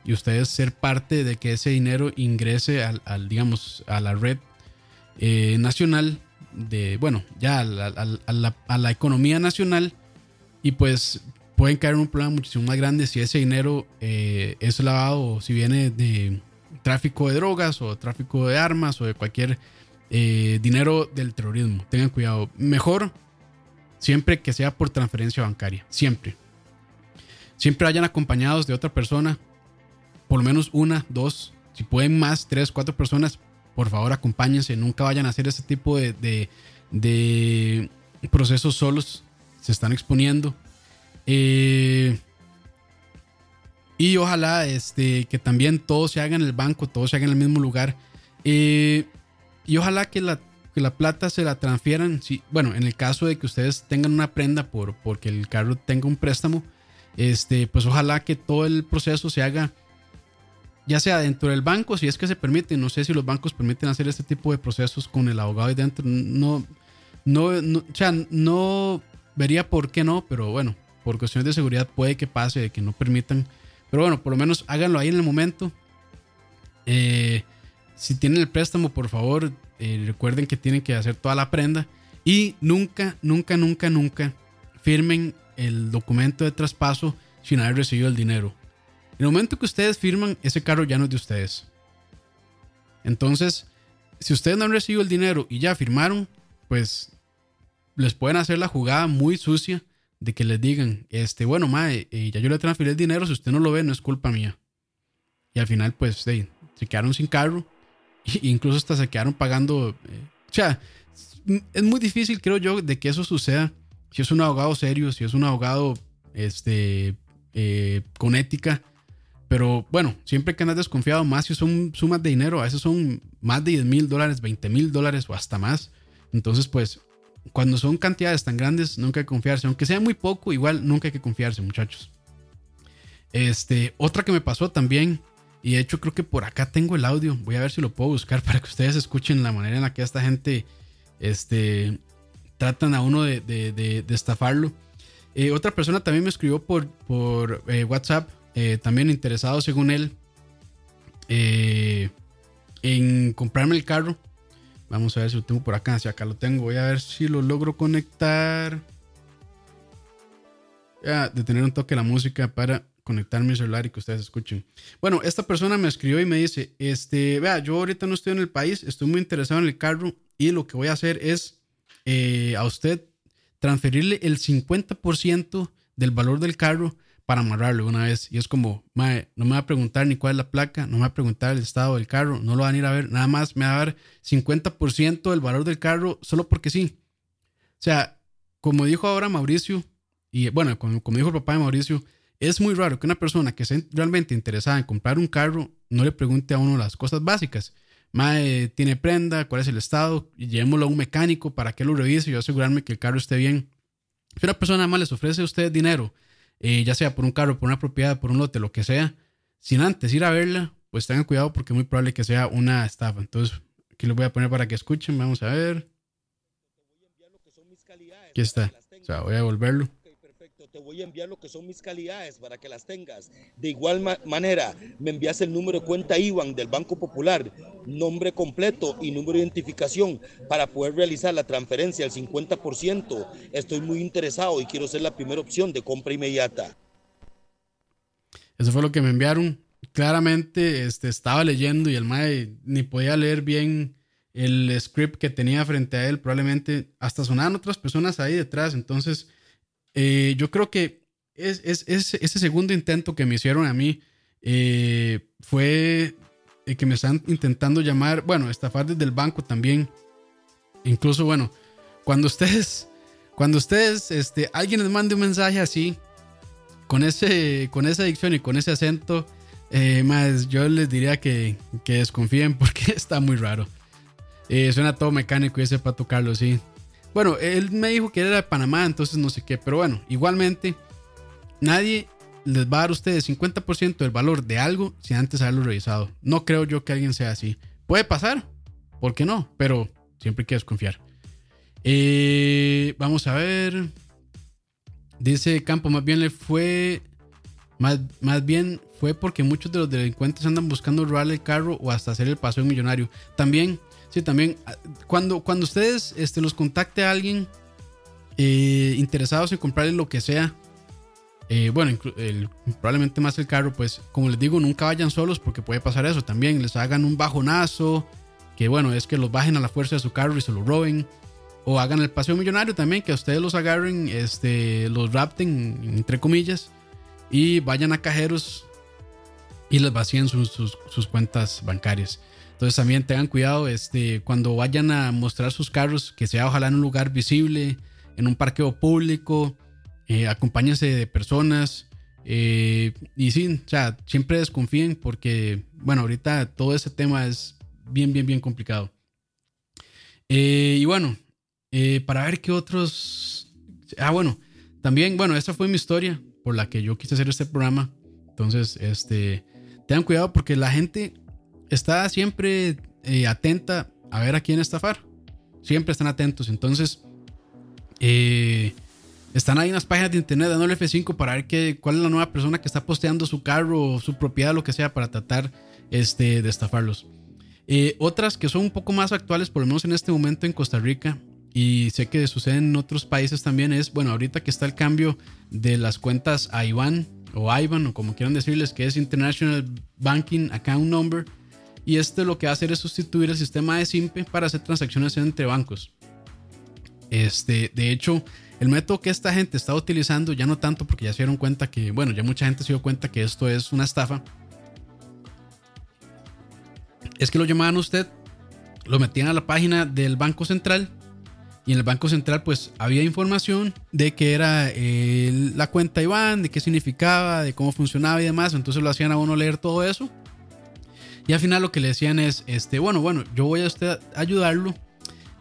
y ustedes ser parte de que ese dinero ingrese al, digamos, a la red eh, nacional de, bueno, ya a la, a la economía nacional y pues pueden caer en un problema muchísimo más grande si ese dinero eh, es lavado o si viene de tráfico de drogas o tráfico de armas o de cualquier eh, dinero del terrorismo. Tengan cuidado. Mejor siempre que sea por transferencia bancaria. Siempre. Siempre vayan acompañados de otra persona. Por lo menos una, dos. Si pueden más, tres, cuatro personas, por favor acompáñense. Nunca vayan a hacer ese tipo de, de, de procesos solos. Se están exponiendo eh, y ojalá este, que también todo se haga en el banco, todo se haga en el mismo lugar. Eh, y ojalá que la, que la plata se la transfieran. Si, bueno, en el caso de que ustedes tengan una prenda por, porque el carro tenga un préstamo, este, pues ojalá que todo el proceso se haga ya sea dentro del banco, si es que se permite. No sé si los bancos permiten hacer este tipo de procesos con el abogado ahí dentro. No, no, no, o sea, no vería por qué no, pero bueno, por cuestiones de seguridad puede que pase, de que no permitan. Pero bueno, por lo menos háganlo ahí en el momento. Eh, si tienen el préstamo, por favor, eh, recuerden que tienen que hacer toda la prenda. Y nunca, nunca, nunca, nunca firmen el documento de traspaso sin haber recibido el dinero. En el momento que ustedes firman, ese carro ya no es de ustedes. Entonces, si ustedes no han recibido el dinero y ya firmaron, pues les pueden hacer la jugada muy sucia de que les digan, este, bueno, mae, eh, ya yo le transferí el dinero, si usted no lo ve, no es culpa mía. Y al final, pues, se quedaron sin carro. E incluso hasta se quedaron pagando. Eh, o sea, es muy difícil, creo yo, de que eso suceda. Si es un abogado serio, si es un abogado este, eh, con ética. Pero bueno, siempre que andas desconfiado, más si son sumas de dinero, a veces son más de 10 mil dólares, 20 mil dólares o hasta más. Entonces, pues, cuando son cantidades tan grandes, nunca hay que confiarse. Aunque sea muy poco, igual nunca hay que confiarse, muchachos. Este, otra que me pasó también, y de hecho creo que por acá tengo el audio. Voy a ver si lo puedo buscar para que ustedes escuchen la manera en la que esta gente este, tratan a uno de, estafarlo. Eh, otra persona también me escribió por, por eh, WhatsApp, eh, también interesado según él en comprarme el carro. Vamos a ver si lo tengo por acá. Si acá lo tengo, voy a ver si lo logro conectar. Voy a detener un toque la música para conectar mi celular y que ustedes escuchen. Bueno, esta persona me escribió y me dice, este, vea, yo ahorita no estoy en el país, estoy muy interesado en el carro y lo que voy a hacer es eh, a usted transferirle el 50% del valor del carro para amarrarlo una vez. Y es como, no me va a preguntar ni cuál es la placa, no me va a preguntar el estado del carro, no lo van a ir a ver, nada más me va a dar 50% del valor del carro solo porque sí. O sea, como dijo ahora Mauricio, y bueno, como, dijo el papá de Mauricio, es muy raro que una persona que esté realmente interesada en comprar un carro no le pregunte a uno las cosas básicas. Mae, tiene prenda, cuál es el estado, llevémoslo a un mecánico para que lo revise y yo asegurarme que el carro esté bien. Si una persona más les ofrece a usted dinero eh, ya sea por un carro, por una propiedad, por un lote, lo que sea, sin antes ir a verla, pues tengan cuidado porque es muy probable que sea una estafa. Entonces, aquí lo voy a poner para que escuchen, vamos a ver. Aquí está. O sea, voy a devolverlo te voy a enviar lo que son mis calidades para que las tengas. De igual manera, me envías el número de cuenta IBAN del Banco Popular, nombre completo y número de identificación para poder realizar la transferencia al 50%. Estoy muy interesado y quiero ser la primera opción de compra inmediata. Eso fue lo que me enviaron. Claramente este, estaba leyendo y el MAE ni podía leer bien el script que tenía frente a él. Probablemente hasta sonaban otras personas ahí detrás. Entonces eh, yo creo que es, ese segundo intento que me hicieron a mí eh, fue que me están intentando llamar, bueno, estafar desde el banco también. Incluso, bueno, cuando ustedes, cuando ustedes, este, alguien les mande un mensaje así, con, ese, con esa dicción y con ese acento, eh, más yo les diría que, que, desconfíen porque está muy raro. suena todo mecánico y ese para tocarlo, sí. Bueno, él me dijo que era de Panamá, entonces no sé qué. Pero bueno, igualmente, nadie les va a dar a ustedes 50% del valor de algo sin antes haberlo revisado. No creo yo que alguien sea así. Puede pasar, ¿por qué no? Pero siempre hay que desconfiar. Eh, vamos a ver. Dice Campo, más bien le fue. Más, más bien fue porque muchos de los delincuentes andan buscando robarle el carro o hasta hacer el paseo millonario. También Sí, también ah, cuando, cuando ustedes este, los contacte a alguien eh, interesados en comprarle lo que sea, eh, bueno, probablemente más el carro, pues como les digo, nunca vayan solos porque puede pasar eso también. Les hagan un bajonazo, que bueno, es que los bajen a la fuerza de su carro y se lo roben. O hagan el paseo millonario también, que a ustedes los agarren, este, los rapten, entre comillas, y vayan a cajeros y les vacíen sus, sus cuentas bancarias. Entonces también tengan cuidado este, cuando vayan a mostrar sus carros, que sea ojalá en un lugar visible, en un parqueo público, eh, acompáñense de personas. Eh, y sí, o sea, siempre desconfíen porque, bueno, ahorita todo ese tema es bien, bien, bien complicado. Eh, y bueno, para ver qué otros... Ah, bueno, también, bueno, esa fue mi historia por la que yo quise hacer este programa. Entonces, este, tengan cuidado porque la gente está siempre eh, atenta a ver a quién estafar. Siempre están atentos. Entonces, eh, están ahí en las páginas de internet dándole F5 para ver qué, cuál es la nueva persona que está posteando su carro o su propiedad, lo que sea, para tratar este, de estafarlos. Eh, otras que son un poco más actuales, por lo menos en este momento en Costa Rica, y sé que sucede en otros países también, es, bueno, ahorita que está el cambio de las cuentas a IBAN o IBAN, o como quieran decirles, que es International Banking Account Number y este lo que va a hacer es sustituir el sistema de SIMPE para hacer transacciones entre bancos. Este, de hecho, el método que esta gente está utilizando, ya no tanto porque ya se dieron cuenta que, bueno, ya mucha gente se dio cuenta que esto es una estafa, es que lo llamaban a usted, lo metían a la página del Banco Central y en el Banco Central pues había información de que era eh, la cuenta Iván, de qué significaba, de cómo funcionaba y demás, entonces lo hacían a uno leer todo eso. Y al final lo que le decían es, este, bueno, bueno, yo voy a usted ayudarlo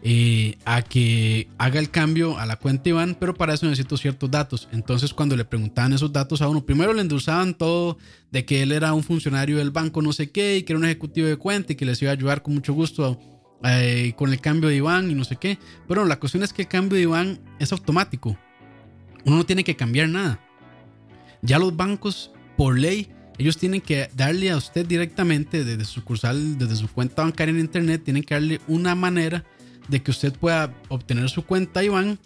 eh, a que haga el cambio a la cuenta Iván, pero para eso necesito ciertos datos. Entonces cuando le preguntaban esos datos a uno, primero le endulzaban todo de que él era un funcionario del banco no sé qué y que era un ejecutivo de cuenta y que les iba a ayudar con mucho gusto eh, con el cambio de Iván y no sé qué. Pero la cuestión es que el cambio de Iván es automático. Uno no tiene que cambiar nada. Ya los bancos, por ley, ellos tienen que darle a usted directamente desde su cursal, desde su cuenta bancaria en internet, tienen que darle una manera de que usted pueda obtener su cuenta Iván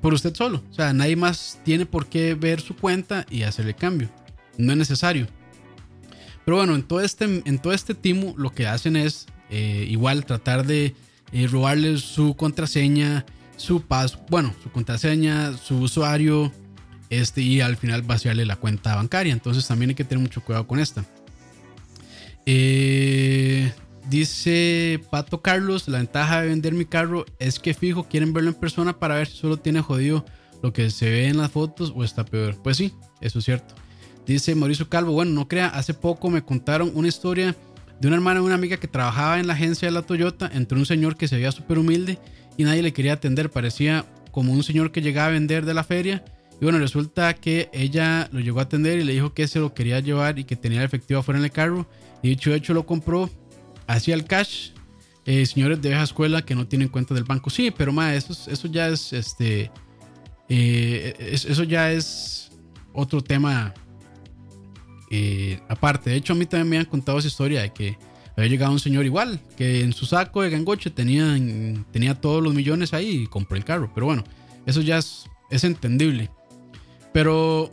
por usted solo. O sea, nadie más tiene por qué ver su cuenta y hacerle cambio. No es necesario. Pero bueno, en todo este, en todo este timo lo que hacen es eh, igual tratar de eh, robarle su contraseña, su pas, bueno, su contraseña, su usuario, este, y al final vaciarle la cuenta bancaria. Entonces también hay que tener mucho cuidado con esta. Eh, Dice Pato Carlos, la ventaja de vender mi carro es que fijo, quieren verlo en persona para ver si solo tiene jodido lo que se ve en las fotos o está peor. Pues sí, eso es cierto. Dice Mauricio Calvo, bueno, no crea, hace poco me contaron una historia de una hermana y una amiga que trabajaba en la agencia de la Toyota entre un señor que se veía súper humilde y nadie le quería atender, parecía como un señor que llegaba a vender de la feria. Y bueno, resulta que ella lo llegó a atender y le dijo que se lo quería llevar y que tenía el efectivo afuera en el carro. Y dicho hecho lo compró hacia el cash. Eh, señores de vieja escuela que no tienen cuenta del banco. Sí, pero más eso, eso ya es este. Eh, eso ya es otro tema eh, aparte. De hecho, a mí también me han contado esa historia de que había llegado un señor igual, que en su saco de gangoche tenía, tenía todos los millones ahí y compró el carro. Pero bueno, eso ya es, es entendible. Pero,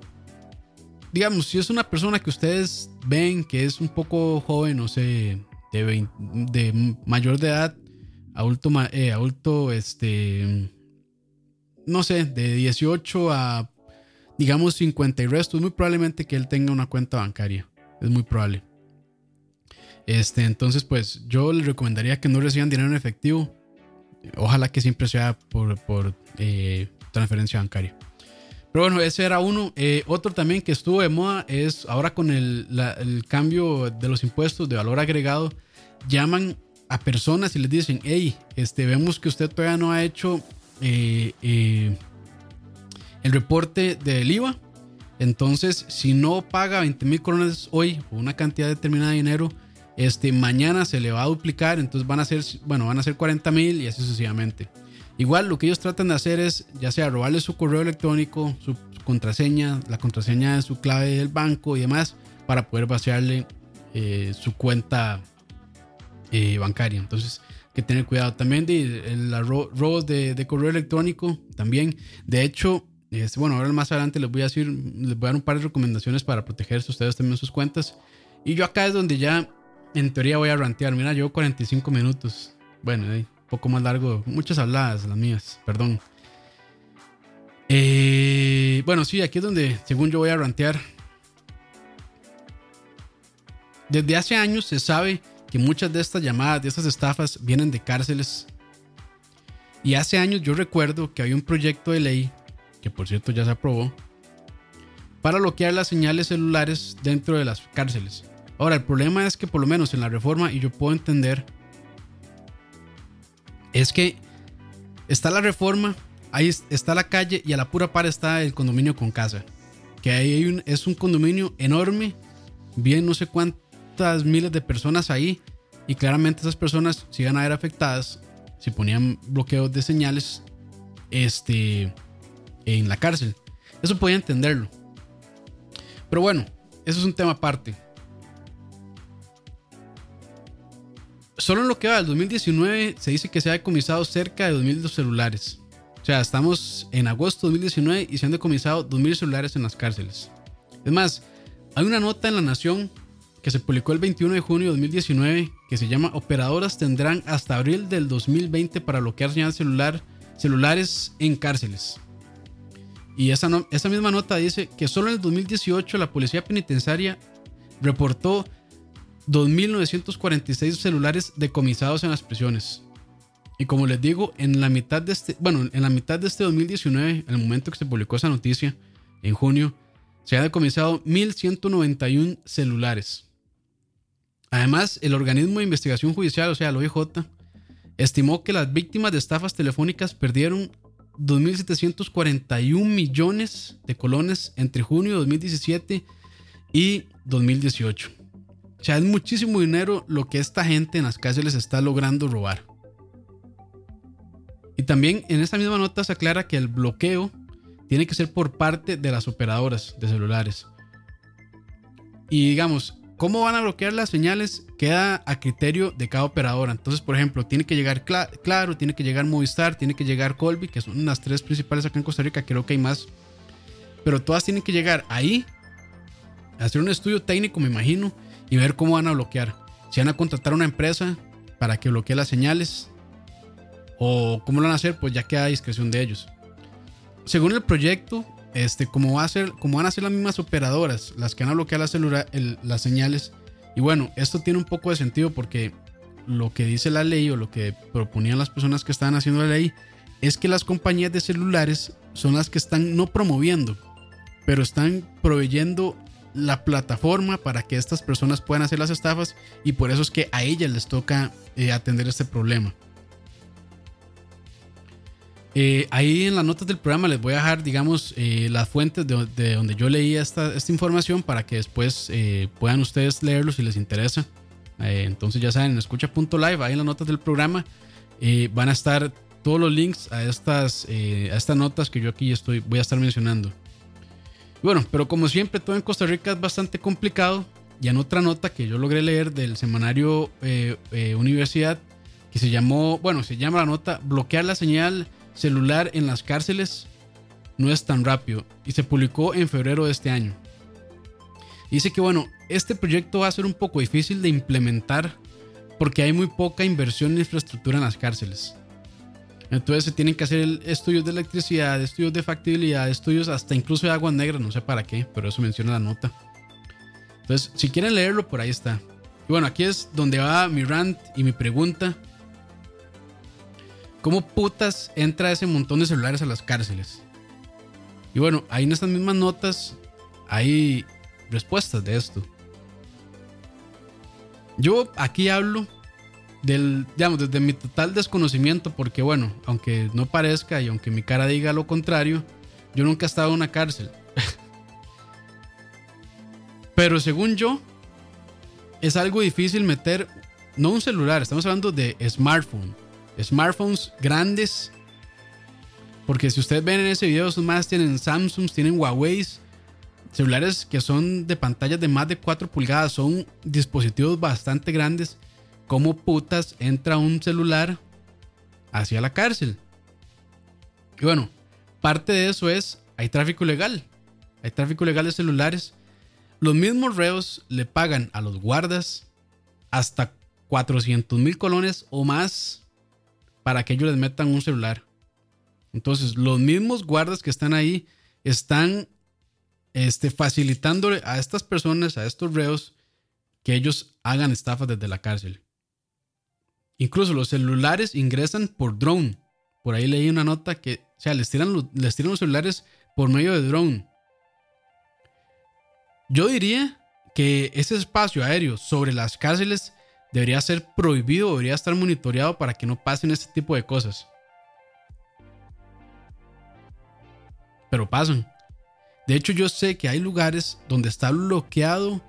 digamos, si es una persona que ustedes ven que es un poco joven, no sé, de, mayor de edad, eh, adulto, este, no sé, de 18 a, digamos, 50 y resto, es muy probablemente que él tenga una cuenta bancaria. Es muy probable. Este, entonces, pues yo le recomendaría que no reciban dinero en efectivo. Ojalá que siempre sea por, por eh, transferencia bancaria. Pero bueno, ese era uno. Eh, otro también que estuvo de moda es ahora con el, el, cambio de los impuestos de valor agregado, llaman a personas y les dicen, hey, este, vemos que usted todavía no ha hecho eh, el reporte del IVA. Entonces, si no paga 20 mil coronas hoy o una cantidad determinada de dinero, este, mañana se le va a duplicar. Entonces van a ser, bueno, van a ser 40 mil y así sucesivamente. Igual lo que ellos tratan de hacer es, ya sea robarle su correo electrónico, su, contraseña, la contraseña de su clave del banco y demás, para poder vaciarle eh, su cuenta eh, bancaria. Entonces, que tener cuidado. También de los robos de, correo electrónico, también. De hecho, es, bueno, ahora más adelante les voy a decir, les voy a dar un par de recomendaciones para protegerse ustedes también sus cuentas. Y yo acá es donde ya, en teoría, voy a rantear. Mira, llevo 45 minutos. Bueno, un poco más largo. Muchas habladas las mías, perdón. Eh, bueno, sí, aquí es donde, según yo, voy a rantear. Desde hace años se sabe que muchas de estas llamadas, de estas estafas, vienen de cárceles. Y hace años yo recuerdo que había un proyecto de ley, que por cierto ya se aprobó, para bloquear las señales celulares dentro de las cárceles. Ahora, el problema es que por lo menos en la reforma, y yo puedo entender, es que está la reforma, ahí está la calle y a la pura par está el condominio con casa. Que ahí es un condominio enorme, bien no sé cuánto miles de personas ahí y claramente esas personas si iban a ver afectadas si ponían bloqueos de señales este, en la cárcel. Eso podía entenderlo. Pero bueno, eso es un tema aparte. Solo en lo que va del 2019 se dice que se ha decomisado cerca de 2.000 celulares. O sea, estamos en agosto de 2019 y se han decomisado 2.000 celulares en las cárceles. Es más, hay una nota en La Nación que se publicó el 21 de junio de 2019, que se llama Operadoras tendrán hasta abril del 2020 para bloquear señal celular celulares en cárceles. Y esa, esa misma nota dice que solo en el 2018 la policía penitenciaria reportó 2.946 celulares decomisados en las prisiones. Y como les digo, en la mitad de este, bueno, en la mitad de este 2019, en el momento que se publicó esa noticia, en junio, se han decomisado 1.191 celulares. Además, el organismo de investigación judicial, o sea, el OIJ, estimó que las víctimas de estafas telefónicas perdieron 2.741 millones de colones entre junio de 2017 y 2018. O sea, es muchísimo dinero lo que esta gente en las cárceles está logrando robar. Y también en esta misma nota se aclara que el bloqueo tiene que ser por parte de las operadoras de celulares. Y digamos, cómo van a bloquear las señales queda a criterio de cada operadora. Entonces, por ejemplo, tiene que llegar Claro, tiene que llegar Movistar, tiene que llegar Colby, que son las tres principales acá en Costa Rica, creo que hay más. Pero todas tienen que llegar ahí, hacer un estudio técnico, me imagino, y ver cómo van a bloquear. Si van a contratar una empresa para que bloquee las señales, o cómo lo van a hacer, pues ya queda a discreción de ellos. Según el proyecto, este, como, va a ser, como van a ser las mismas operadoras las que van a bloquear las señales, y bueno, esto tiene un poco de sentido porque lo que dice la ley o lo que proponían las personas que estaban haciendo la ley es que las compañías de celulares son las que están no promoviendo, pero están proveyendo la plataforma para que estas personas puedan hacer las estafas y por eso es que a ellas les toca eh, atender este problema. Eh, ahí en las notas del programa les voy a dejar, digamos, eh, las fuentes de, donde yo leí esta, esta información para que después eh, puedan ustedes leerlo si les interesa. entonces ya saben, en escucha.live, ahí en las notas del programa van a estar todos los links a estas, a estas notas que yo aquí estoy, voy a estar mencionando. Bueno, pero como siempre, todo en Costa Rica es bastante complicado. Y en otra nota que yo logré leer del semanario Universidad, que se llamó, bueno, se llama la nota Bloquear la señal celular en las cárceles no es tan rápido y se publicó en febrero de este año. Dice que bueno, este proyecto va a ser un poco difícil de implementar porque hay muy poca inversión en infraestructura en las cárceles. Entonces se tienen que hacer estudios de electricidad, estudios de factibilidad, estudios hasta incluso de agua negra, no sé para qué, pero eso menciona la nota. Entonces, si quieren leerlo, por ahí está. Y bueno, aquí es donde va mi rant y mi pregunta. ¿Cómo putas entra ese montón de celulares a las cárceles? Y bueno, ahí en estas mismas notas hay respuestas de esto. Yo aquí hablo del, digamos, desde mi total desconocimiento, porque bueno, aunque no parezca y aunque mi cara diga lo contrario, yo nunca he estado en una cárcel. Pero según yo, es algo difícil meter, no un celular, estamos hablando de smartphone smartphones grandes. Porque si ustedes ven en ese video, sus más tienen Samsung, tienen Huawei, celulares que son de pantallas de más de 4 pulgadas, son dispositivos bastante grandes. ¿Cómo putas entra un celular hacia la cárcel? Y bueno, parte de eso es, hay tráfico ilegal. Hay tráfico ilegal de celulares. Los mismos reos le pagan a los guardas hasta 400 mil colones o más para que ellos les metan un celular. Entonces, los mismos guardas que están ahí están este, facilitándole a estas personas, a estos reos, que ellos hagan estafas desde la cárcel. Incluso los celulares ingresan por drone. Por ahí leí una nota que, o sea, les tiran, los, les tiran los celulares por medio de drone. Yo diría que ese espacio aéreo sobre las cárceles debería ser prohibido, debería estar monitoreado para que no pasen este tipo de cosas. Pero pasan. De hecho, yo sé que hay lugares donde está bloqueado.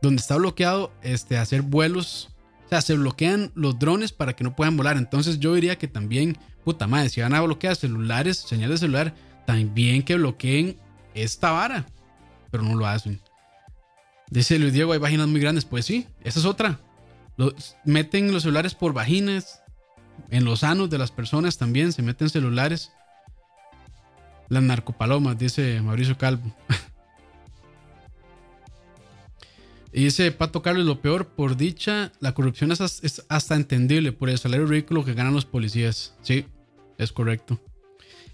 Donde está bloqueado este, hacer vuelos. O sea, se bloquean los drones para que no puedan volar. Entonces yo diría que también, puta madre, si van a bloquear celulares, señales de celular, también que bloqueen esta vara. Pero no lo hacen. Dice Luis Diego, hay vaginas muy grandes. Pues sí, esa es otra. meten los celulares por vaginas. En los anos de las personas también se meten celulares. Las narcopalomas, dice Mauricio Calvo. Y dice Pato Carlos, lo peor, por dicha, la corrupción es, hasta entendible por el salario ridículo que ganan los policías. Sí, es correcto.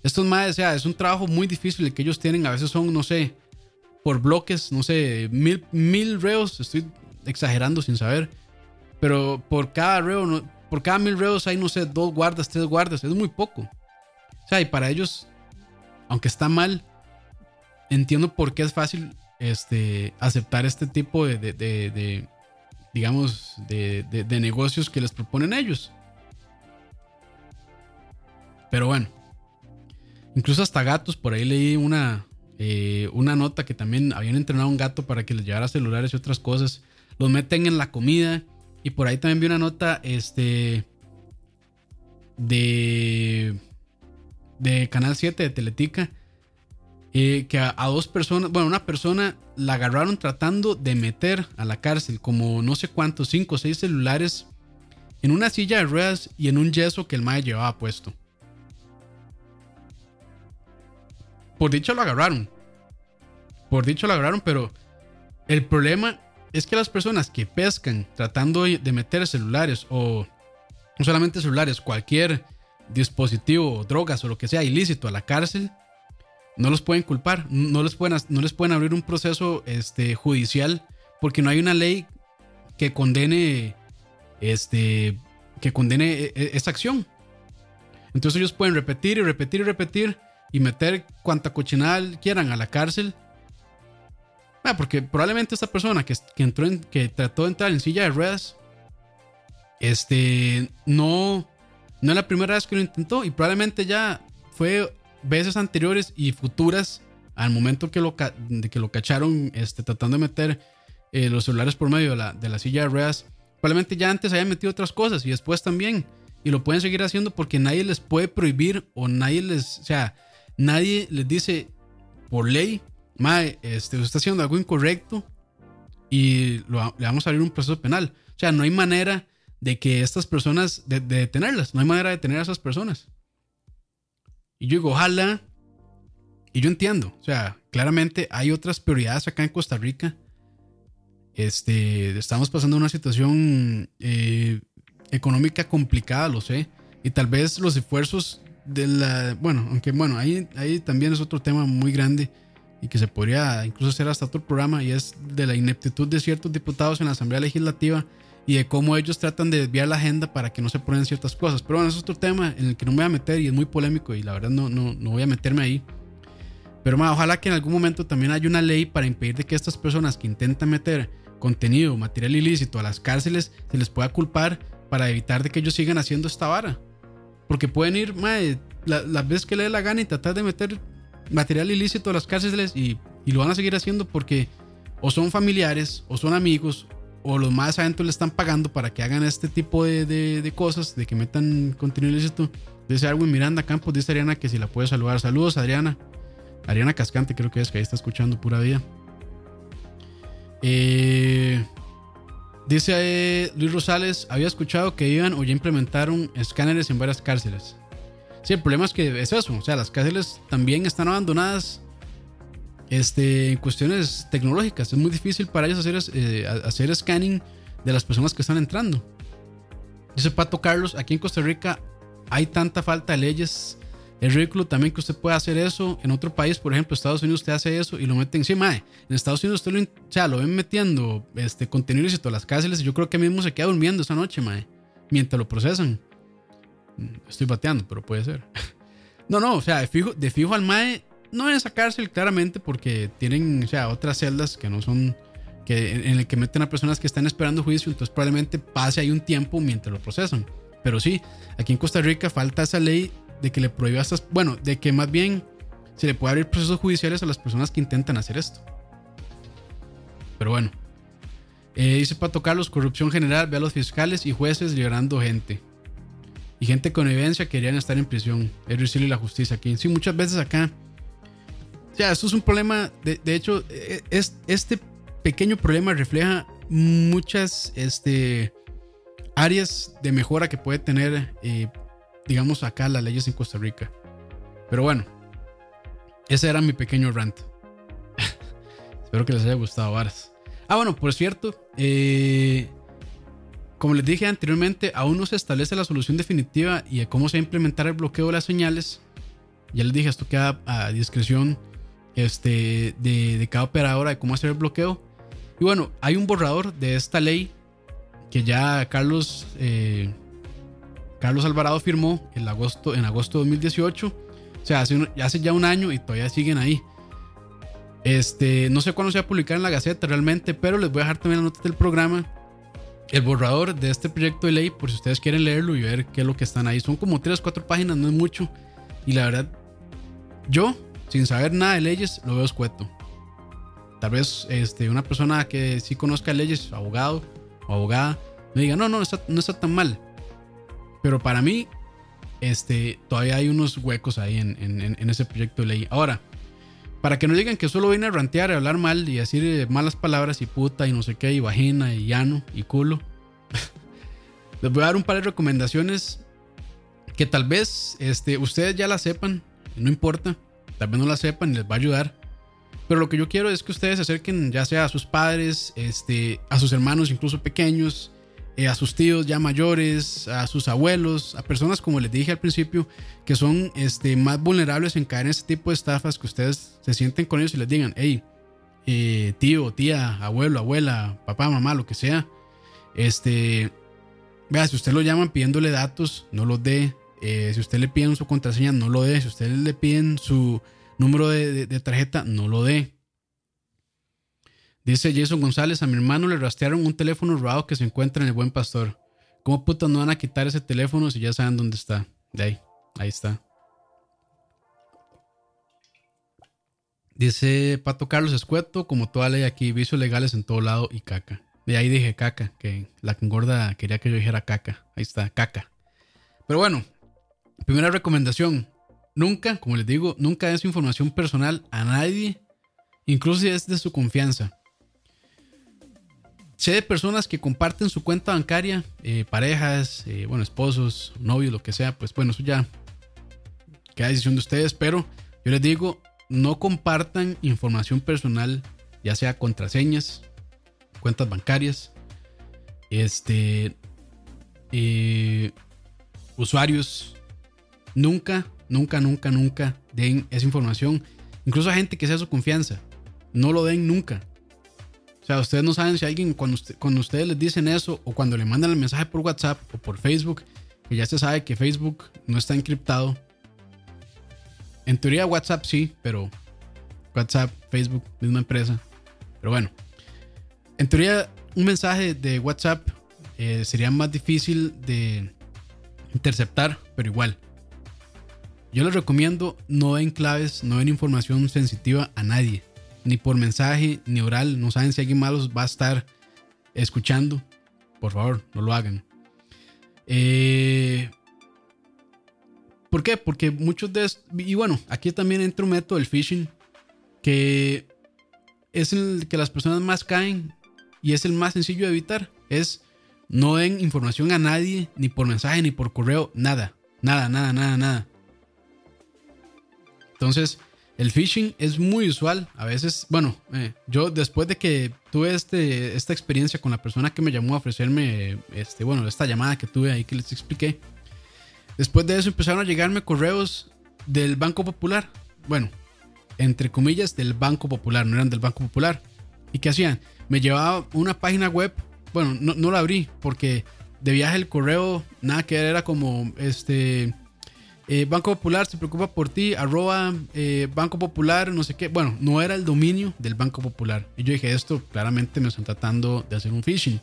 Esto es más, o es un trabajo muy difícil el que ellos tienen. A veces son, no sé, por bloques, no sé, mil, mil reos. Estoy exagerando sin saber. Pero por cada reo, por cada mil reos hay, no sé, dos guardas, tres guardas. Es muy poco. O sea, y para ellos, aunque está mal, entiendo por qué es fácil este, aceptar este tipo de, de, de, digamos, de, de, negocios que les proponen ellos. Pero bueno, incluso hasta gatos, por ahí leí una, eh, una nota que también habían entrenado a un gato para que les llevara celulares y otras cosas. Los meten en la comida. Y por ahí también vi una nota este, de, de Canal 7 de Teletica eh, que a, dos personas, bueno, una persona la agarraron tratando de meter a la cárcel como no sé cuántos, cinco o seis celulares en una silla de ruedas y en un yeso que el mae llevaba puesto. Por dicho lo agarraron. Por dicho lo agarraron, pero el problema es que las personas que pescan tratando de meter celulares o no solamente celulares, cualquier dispositivo, drogas o lo que sea ilícito a la cárcel, no los pueden culpar, no les pueden, no les pueden abrir un proceso este, judicial porque no hay una ley que condene, este, que condene e, e, esa acción. Entonces ellos pueden repetir y repetir y repetir y meter cuanta cochinada quieran a la cárcel. Ah, porque probablemente esta persona que, que, entró en, que trató de entrar en silla de ruedas, este, no, no es la primera vez que lo intentó y probablemente ya fue veces anteriores y futuras al momento que lo, de que lo cacharon este, tratando de meter eh, los celulares por medio de la, de la silla de ruedas, probablemente ya antes habían metido otras cosas y después también. Y lo pueden seguir haciendo porque nadie les puede prohibir o nadie les, o sea, nadie les dice por ley, mae, este, usted está haciendo algo incorrecto y le vamos a abrir un proceso penal. O sea, no hay manera de que estas personas, de, de detenerlas, no hay manera de detener a esas personas. Y yo digo, ojalá. Y yo entiendo, o sea, claramente hay otras prioridades acá en Costa Rica. Este, estamos pasando una situación eh, económica complicada, lo sé. Y tal vez los esfuerzos de la. Bueno, aunque bueno, ahí, ahí también es otro tema muy grande y que se podría incluso hacer hasta otro programa y es de la ineptitud de ciertos diputados en la Asamblea Legislativa y de cómo ellos tratan de desviar la agenda para que no se ponen ciertas cosas. Pero bueno, es otro tema en el que no me voy a meter y es muy polémico y la verdad no, no, no voy a meterme ahí. Pero ojalá que en algún momento también haya una ley para impedir de que estas personas que intentan meter contenido, material ilícito a las cárceles se les pueda culpar para evitar de que ellos sigan haciendo esta vara. Porque pueden ir madre, las veces que le dé la gana y tratar de meter material ilícito a las cárceles y, lo van a seguir haciendo porque o son familiares o son amigos o los más adentro le están pagando para que hagan este tipo de, de, cosas, de que metan contenido ilícito. Dice Arwin Miranda Campos, dice Ariana que si la puede saludar. Saludos, Adriana. Ariana Cascante, creo que es que ahí está escuchando pura vida. Eh, dice eh, Luis Rosales, había escuchado que iban o ya implementaron escáneres en varias cárceles. Sí, el problema es que es eso, o sea, las cárceles también están abandonadas este, en cuestiones tecnológicas. Es muy difícil para ellos hacer, eh, hacer scanning de las personas que están entrando. Dice Pato Carlos, aquí en Costa Rica hay tanta falta de leyes. Es ridículo también que usted pueda hacer eso en otro país, por ejemplo, Estados Unidos, usted hace eso y lo meten. Sí, mae, en Estados Unidos usted lo, o sea, lo ven metiendo este, contenido ilícito a las cárceles yo creo que mismo se queda durmiendo esa noche, mae, mientras lo procesan. Mm, estoy bateando, pero puede ser. No, no, o sea, de fijo, al mae no en esa cárcel claramente porque tienen o sea, otras celdas que no son que en el que meten a personas que están esperando juicio, entonces probablemente pase ahí un tiempo mientras lo procesan. Pero sí, aquí en Costa Rica falta esa ley de que le prohíba estas, bueno, de que más bien se le puede abrir procesos judiciales a las personas que intentan hacer esto. Pero bueno. Eh, dice Pato Carlos, corrupción general, ve a los fiscales y jueces liberando gente. Y gente con evidencia querían estar en prisión. Es y la justicia aquí. Sí, muchas veces acá o sea, esto es un problema, de, hecho, e, es, este pequeño problema refleja muchas este, áreas de mejora que puede tener, eh, digamos, acá las leyes en Costa Rica. Pero bueno, ese era mi pequeño rant. Espero que les haya gustado, Varas. Ah, bueno, por cierto, eh, como les dije anteriormente, aún no se establece la solución definitiva y de cómo se va a implementar el bloqueo de las señales. Ya les dije, esto queda a discreción este, de, cada operadora de cómo hacer el bloqueo. Y bueno, hay un borrador de esta ley que ya Carlos, eh, Carlos Alvarado firmó en agosto, en agosto de 2018. O sea, hace, hace ya un año y todavía siguen ahí. Este, no sé cuándo se va a publicar en la Gaceta realmente, pero les voy a dejar también la nota del programa el borrador de este proyecto de ley, por si ustedes quieren leerlo y ver qué es lo que están ahí. Son como 3 o 4 páginas, no es mucho. Y la verdad, yo, sin saber nada de leyes, lo veo escueto. Tal vez este, una persona que sí conozca leyes, abogado o abogada, me diga, no, no, no está, no está tan mal. Pero para mí, este, todavía hay unos huecos ahí en, en ese proyecto de ley. Ahora, para que no digan que solo viene a rantear, a hablar mal y decir eh, malas palabras y puta y no sé qué, y vagina y llano y culo. Les voy a dar un par de recomendaciones que tal vez este, ustedes ya las sepan, no importa, tal vez no las sepan y les va a ayudar. Pero lo que yo quiero es que ustedes se acerquen ya sea a sus padres, este, a sus hermanos incluso pequeños, eh, a sus tíos ya mayores, a sus abuelos, a personas como les dije al principio, que son este, más vulnerables en caer en este tipo de estafas, que ustedes se sienten con ellos y les digan, hey, eh, tío, tía, abuelo, abuela, papá, mamá, lo que sea, este, vea, si usted lo llaman pidiéndole datos, no los dé, eh, si usted le piden su contraseña, no lo dé, si usted le piden su número de tarjeta, no lo dé. Dice Jason González, a mi hermano le rastrearon un teléfono robado que se encuentra en el Buen Pastor. ¿Cómo putas no van a quitar ese teléfono si ya saben dónde está? De ahí, ahí está. Dice Pato Carlos Escueto, como toda ley aquí, vicios legales en todo lado y caca. De ahí dije caca, que la que engorda quería que yo dijera caca. Ahí está, caca. Pero bueno, primera recomendación. Nunca, como les digo, nunca den su información personal a nadie, incluso si es de su confianza. Sé de personas que comparten su cuenta bancaria, eh, parejas, eh, bueno, esposos, novios, lo que sea, pues bueno, eso ya queda decisión de ustedes, pero yo les digo, no compartan información personal, ya sea contraseñas, cuentas bancarias, este, eh, usuarios, nunca, nunca, nunca, nunca den esa información, incluso a gente que sea su confianza, no lo den nunca o sea, ustedes no saben si alguien, cuando, cuando ustedes les dicen eso, o cuando le mandan el mensaje por WhatsApp o por Facebook, que ya se sabe que Facebook no está encriptado. En teoría WhatsApp sí, pero WhatsApp, Facebook, misma empresa. Pero bueno, en teoría un mensaje de WhatsApp eh, sería más difícil de interceptar, pero igual. Yo les recomiendo no den claves, no den información sensitiva a nadie ni por mensaje, ni oral. No saben si alguien malo va a estar escuchando. Por favor, no lo hagan. Eh, ¿Por qué? Porque muchos de estos, y bueno, aquí también entra un método del phishing que es el que las personas más caen y es el más sencillo de evitar. Es no den información a nadie, ni por mensaje, ni por correo, nada, nada, nada, nada, nada. Entonces, el phishing es muy usual. A veces, bueno, eh, yo después de que tuve este, esta experiencia con la persona que me llamó a ofrecerme, este, bueno, esta llamada que tuve ahí que les expliqué, después de eso empezaron a llegarme correos del Banco Popular. Bueno, entre comillas, del Banco Popular, no eran del Banco Popular. ¿Y qué hacían? Me llevaba una página web, bueno, no, no la abrí porque de viaje el correo, nada que era como, este eh, Banco Popular se preocupa por ti, arroba eh, Banco Popular, no sé qué. Bueno, no era el dominio del Banco Popular. Y yo dije, esto claramente me están tratando de hacer un phishing.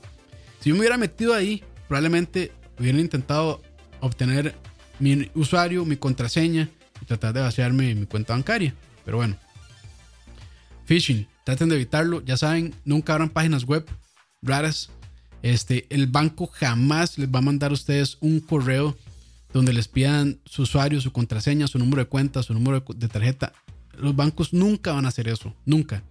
Si yo me hubiera metido ahí, probablemente hubiera intentado obtener mi usuario, mi contraseña y tratar de vaciarme mi cuenta bancaria. Pero bueno. Phishing, traten de evitarlo. Ya saben, nunca abran páginas web raras. Este, el banco jamás les va a mandar a ustedes un correo donde les pidan su usuario, su contraseña, su número de cuenta, su número de tarjeta. Los bancos nunca van a hacer eso, nunca.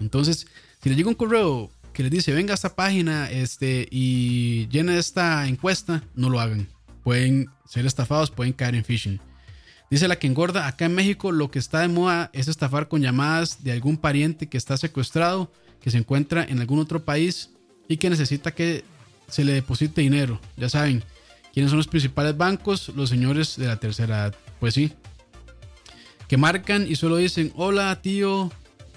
Entonces, si les llega un correo que les dice, venga a esta página este, y llene esta encuesta, no lo hagan. Pueden ser estafados, pueden caer en phishing. Dice la que engorda, acá en México lo que está de moda es estafar con llamadas de algún pariente que está secuestrado, que se encuentra en algún otro país y que necesita que se le deposite dinero. Ya saben, ¿quiénes son los principales bancos? Los señores de la tercera edad. Pues sí. Que marcan y solo dicen, hola tío,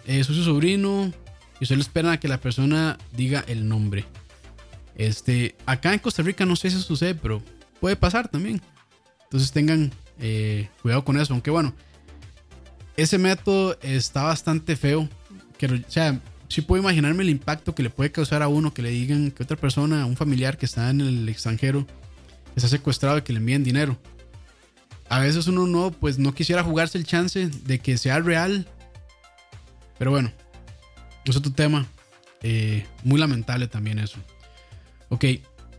eh, soy su sobrino. Y solo esperan a que la persona diga el nombre. Este, acá en Costa Rica no sé si sucede, pero puede pasar también. Entonces tengan eh, cuidado con eso. Aunque bueno, ese método está bastante feo. Que, o sea, sí puedo imaginarme el impacto que le puede causar a uno que le digan que otra persona, un familiar que está en el extranjero, está secuestrado y que le envíen dinero. A veces uno no, pues no quisiera jugarse el chance de que sea real. Pero bueno, es otro tema. Eh, muy lamentable también eso. Ok.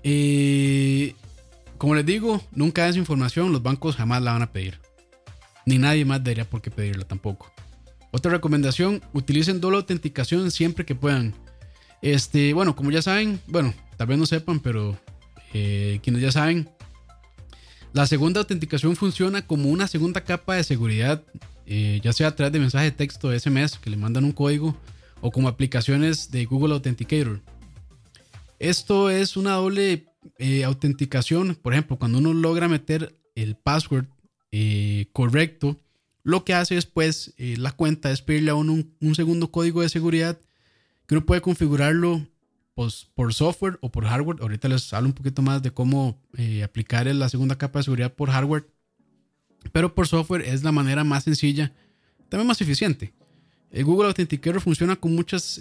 Eh, como les digo, nunca es información, los bancos jamás la van a pedir. Ni nadie más debería por qué pedirla tampoco. Otra recomendación, utilicen doble autenticación siempre que puedan. Este, bueno, como ya saben, bueno, tal vez no sepan, pero eh, quienes ya saben, la segunda autenticación funciona como una segunda capa de seguridad, eh, ya sea a través de mensaje de texto de SMS que le mandan un código o como aplicaciones de Google Authenticator. Esto es una doble eh, autenticación, por ejemplo, cuando uno logra meter el password correcto, lo que hace después eh, la cuenta es pedirle a uno un, segundo código de seguridad que uno puede configurarlo pues, por software o por hardware. Ahorita les hablo un poquito más de cómo aplicar la segunda capa de seguridad por hardware, pero por software es la manera más sencilla, también más eficiente. El Google Authenticator funciona con muchas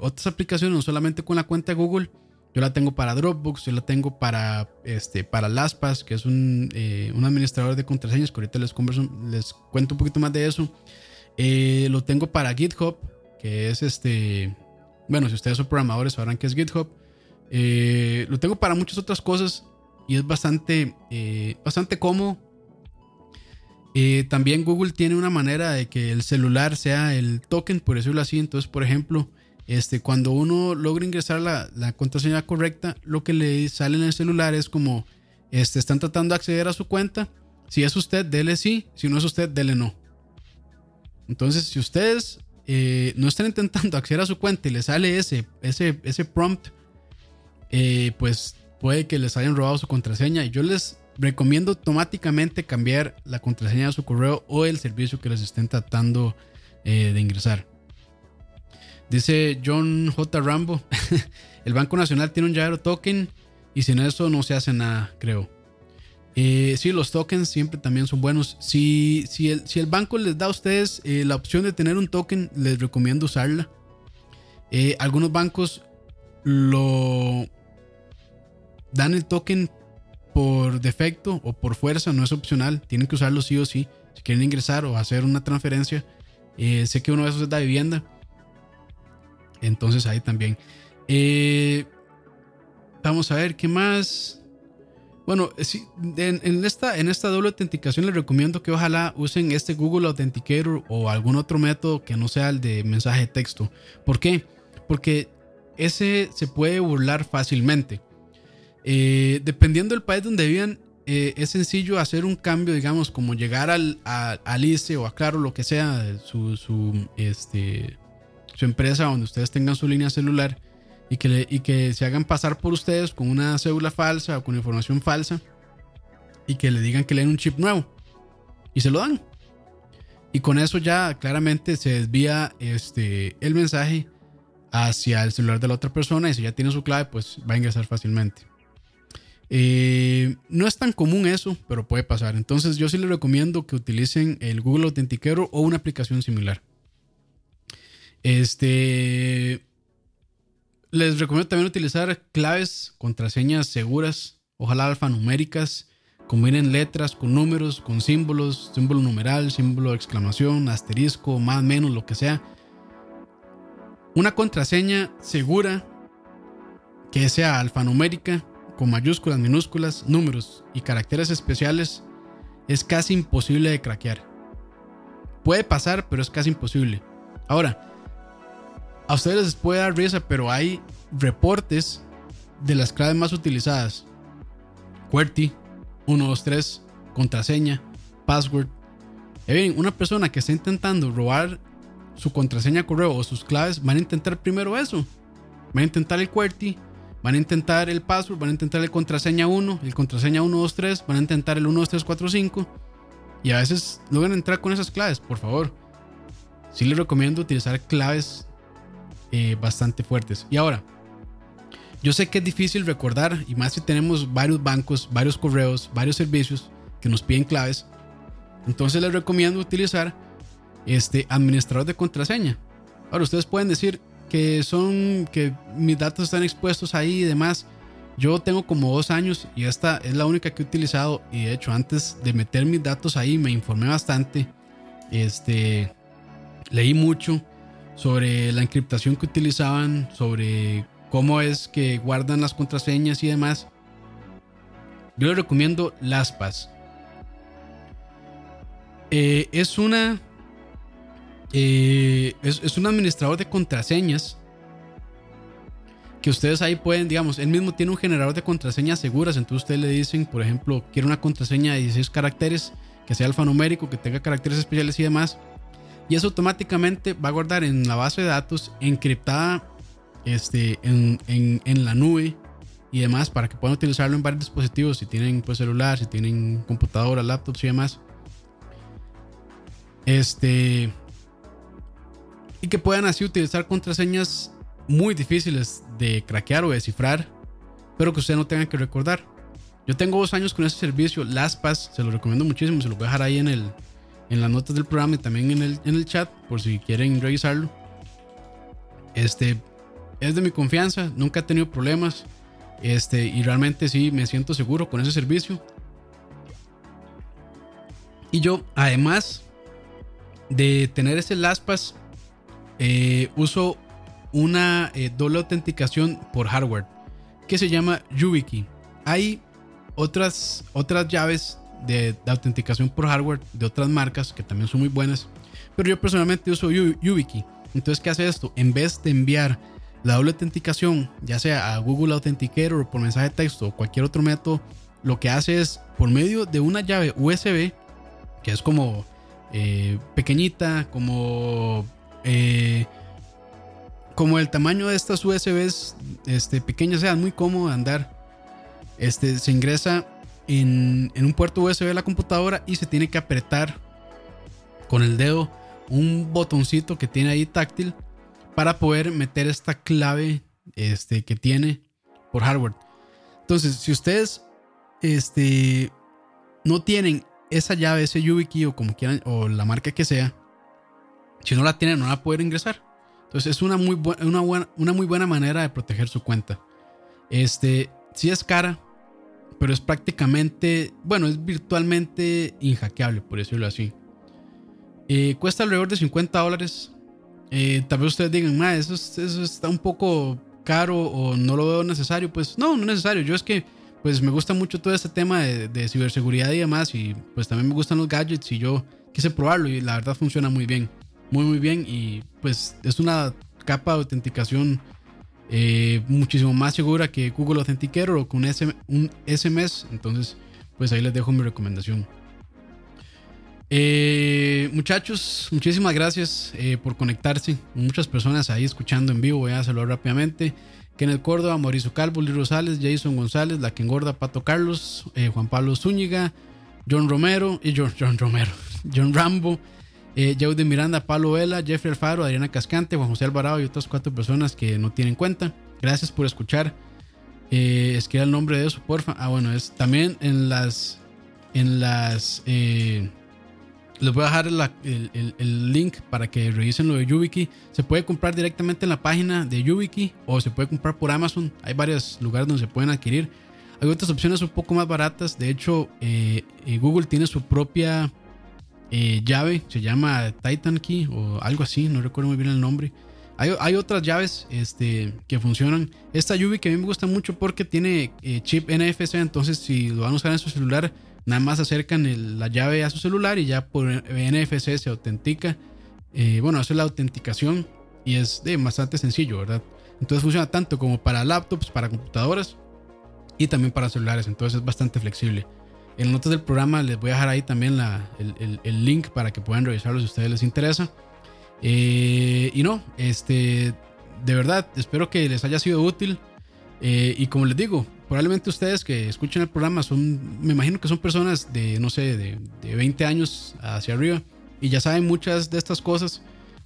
otras aplicaciones, no solamente con la cuenta de Google yo la tengo para Dropbox, yo la tengo para, este, para LastPass, que es un, eh, un administrador de contraseñas, que ahorita les, cuento un poquito más de eso. Eh, lo tengo para GitHub, que es este, bueno, si ustedes son programadores sabrán que es GitHub. Eh, lo tengo para muchas otras cosas y es bastante, bastante cómodo. también Google tiene una manera de que el celular sea el token, por decirlo así. Entonces, por ejemplo, este, cuando uno logra ingresar la, la, contraseña correcta, lo que le sale en el celular es como, este, están tratando de acceder a su cuenta. Si es usted, dele sí. Si no es usted, dele no. Entonces, si ustedes eh, no están intentando acceder a su cuenta y le sale ese, ese, ese prompt, eh, pues puede que les hayan robado su contraseña. Y yo les recomiendo automáticamente cambiar la contraseña de su correo o el servicio que les estén tratando eh, de ingresar. Dice John J. Rambo, el Banco Nacional tiene un llavero token y sin eso no se hace nada, creo. Eh, sí, los tokens siempre también son buenos. Si, si, el, si el banco les da a ustedes eh, la opción de tener un token, les recomiendo usarla. Eh, algunos bancos lo dan el token por defecto o por fuerza, no es opcional. Tienen que usarlo sí o sí. Si quieren ingresar o hacer una transferencia. sé que uno de esos es la vivienda entonces ahí también. Eh, vamos a ver qué más. Bueno, en, esta, en esta doble autenticación les recomiendo que ojalá usen este Google Authenticator o algún otro método que no sea el de mensaje de texto. ¿Por qué? Porque ese se puede burlar fácilmente. Eh, dependiendo del país donde vivan, eh, es sencillo hacer un cambio, digamos, como llegar al, a, Alice o a Claro, lo que sea, este, su empresa donde ustedes tengan su línea celular y que, y que se hagan pasar por ustedes con una cédula falsa o con información falsa y que le digan que leen un chip nuevo y se lo dan. Y con eso ya claramente se desvía este, el mensaje hacia el celular de la otra persona y si ya tiene su clave pues va a ingresar fácilmente. Eh, no es tan común eso, pero puede pasar. Entonces yo sí les recomiendo que utilicen el Google Authenticator o una aplicación similar. Este. Les recomiendo también utilizar claves, contraseñas seguras, ojalá alfanuméricas. Combinen letras con números, con símbolos, símbolo numeral, símbolo de exclamación, asterisco, más, menos, lo que sea. Una contraseña segura que sea alfanumérica, con mayúsculas, minúsculas, números y caracteres especiales, es casi imposible de craquear. Puede pasar, pero es casi imposible. Ahora, a ustedes les puede dar risa, pero hay reportes de las claves más utilizadas. QWERTY, 123, contraseña, password. Y bien, una persona que está intentando robar su contraseña correo o sus claves, van a intentar primero eso. Van a intentar el QWERTY, van a intentar el password, van a intentar el contraseña 1, el contraseña 123, van a intentar el 12345 y a veces logran entrar con esas claves, por favor. Sí les recomiendo utilizar claves eh, bastante fuertes. Y ahora, yo sé que es difícil recordar, y más si tenemos varios bancos, varios correos, varios servicios que nos piden claves. Entonces les recomiendo utilizar este administrador de contraseña. Ahora ustedes pueden decir que son que mis datos están expuestos ahí y demás. Yo tengo como dos años y esta es la única que he utilizado y de hecho antes de meter mis datos ahí me informé bastante. Este leí mucho sobre la encriptación que utilizaban, sobre cómo es que guardan las contraseñas y demás. Yo les recomiendo LastPass. Eh, es una. Eh, es, un administrador de contraseñas. Que ustedes ahí pueden, digamos, él mismo tiene un generador de contraseñas seguras. Entonces ustedes le dicen, por ejemplo, quiero una contraseña de 16 caracteres, que sea alfanumérico, que tenga caracteres especiales y demás. Y eso automáticamente va a guardar en la base de datos encriptada este, en, en, la nube y demás para que puedan utilizarlo en varios dispositivos, si tienen pues, celular, si tienen computadora, laptops y demás. Este. Y que puedan así utilizar contraseñas muy difíciles de craquear o descifrar, pero que ustedes no tengan que recordar. Yo tengo dos años con ese servicio, LastPass, se lo recomiendo muchísimo, se lo voy a dejar ahí en, el, en las notas del programa y también en el, en el chat, por si quieren revisarlo. Este, es de mi confianza, nunca he tenido problemas. Este, y realmente sí me siento seguro con ese servicio. Y yo, además de tener ese LastPass, eh, uso una eh, doble autenticación por hardware que se llama YubiKey. Hay otras, otras llaves de, autenticación por hardware de otras marcas que también son muy buenas, pero yo personalmente uso YubiKey. Entonces, ¿qué hace esto? En vez de enviar la doble autenticación, ya sea a Google Authenticator o por mensaje de texto o cualquier otro método, lo que hace es por medio de una llave USB, que es como eh, pequeñita, como eh, como el tamaño de estas USBs este, pequeñas, sea muy cómodo andar. Este, se ingresa en, un puerto USB de la computadora y se tiene que apretar con el dedo un botoncito que tiene ahí táctil para poder meter esta clave este, que tiene por hardware. Entonces, si ustedes este, no tienen esa llave, ese YubiKey o como quieran, o la marca que sea, si no la tienen, no la pueden ingresar. Entonces, es una muy, una, buena, una muy buena manera de proteger su cuenta. Este, sí es cara, pero es prácticamente, bueno, es virtualmente inhackeable, por decirlo así. Eh, cuesta alrededor de 50 dólares eh, tal vez ustedes digan, eso, eso está un poco caro o no lo veo necesario. Pues no, no es necesario. Yo es que pues me gusta mucho todo este tema de, ciberseguridad y demás y pues también me gustan los gadgets y yo quise probarlo y la verdad funciona muy bien. Muy muy bien y pues es una capa de autenticación eh, muchísimo más segura que Google Authenticator o con un SMS. Entonces pues ahí les dejo mi recomendación. Eh, muchachos, muchísimas gracias eh, por conectarse. Muchas personas ahí escuchando en vivo. Voy a hacerlo rápidamente. Kenneth Córdoba, Mauricio Calvo, Luis Rosales, Jason González, La que engorda, Pato Carlos, eh, Juan Pablo Zúñiga, John Romero y John, John Romero, John Rambo, eh, de Miranda, Pablo Vela, Jeffrey Alfaro, Adriana Cascante, Juan José Alvarado y otras cuatro personas que no tienen cuenta. Gracias por escuchar. Eh, escriba el nombre de eso, porfa. Ah, bueno, es también en las en las eh, les voy a dejar el, link para que revisen lo de YubiKey. Se puede comprar directamente en la página de YubiKey o se puede comprar por Amazon. Hay varios lugares donde se pueden adquirir. Hay otras opciones un poco más baratas. De hecho, eh, eh, Google tiene su propia eh, llave. Se llama Titan Key o algo así. No recuerdo muy bien el nombre. Hay, otras llaves este, que funcionan. Esta YubiKey a mí me gusta mucho porque tiene chip NFC. Entonces, si lo van a usar en su celular Nada más acercan la llave a su celular y ya por NFC se autentica. Eh, bueno, eso es la autenticación y es bastante sencillo, ¿verdad? Entonces funciona tanto como para laptops, para computadoras y también para celulares. Entonces es bastante flexible. En notas del programa les voy a dejar ahí también la, el, link para que puedan revisarlo si a ustedes les interesa. Eh, y no, este, de verdad, espero que les haya sido útil. Eh, y como les digo, probablemente ustedes que escuchen el programa son, me imagino que son personas de, no sé, de, de 20 años hacia arriba y ya saben muchas de estas cosas.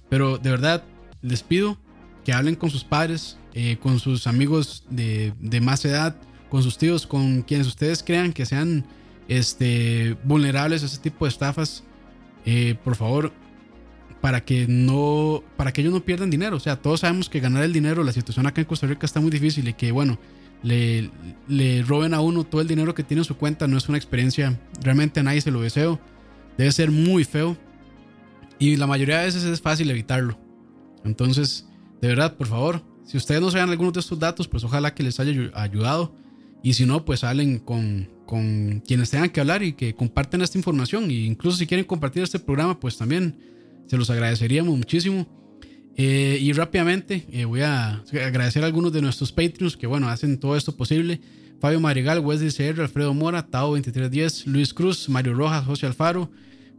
Pero de verdad, les pido que hablen con sus padres, eh, con sus amigos de, de, más edad, con sus tíos, con quienes ustedes crean que sean este, vulnerables a ese tipo de estafas. Eh, por favor, para que no, para que ellos no pierdan dinero. O sea, todos sabemos que ganar el dinero, la situación acá en Costa Rica está muy difícil y que bueno, le, roben a uno todo el dinero que tiene en su cuenta no es una experiencia, realmente a nadie se lo deseo. Debe ser muy feo. Y la mayoría de veces es fácil evitarlo. Entonces, de verdad, por favor, si ustedes no saben algunos de estos datos, pues ojalá que les haya ayudado. Y si no, pues hablen con, con quienes tengan que hablar y que comparten esta información. E incluso si quieren compartir este programa, pues también se los agradeceríamos muchísimo. Eh, y rápidamente eh, voy a agradecer a algunos de nuestros Patreons que, bueno, hacen todo esto posible. Fabio Marigal, Wesley CR, Alfredo Mora, Tao2310, Luis Cruz, Mario Rojas, José Alfaro,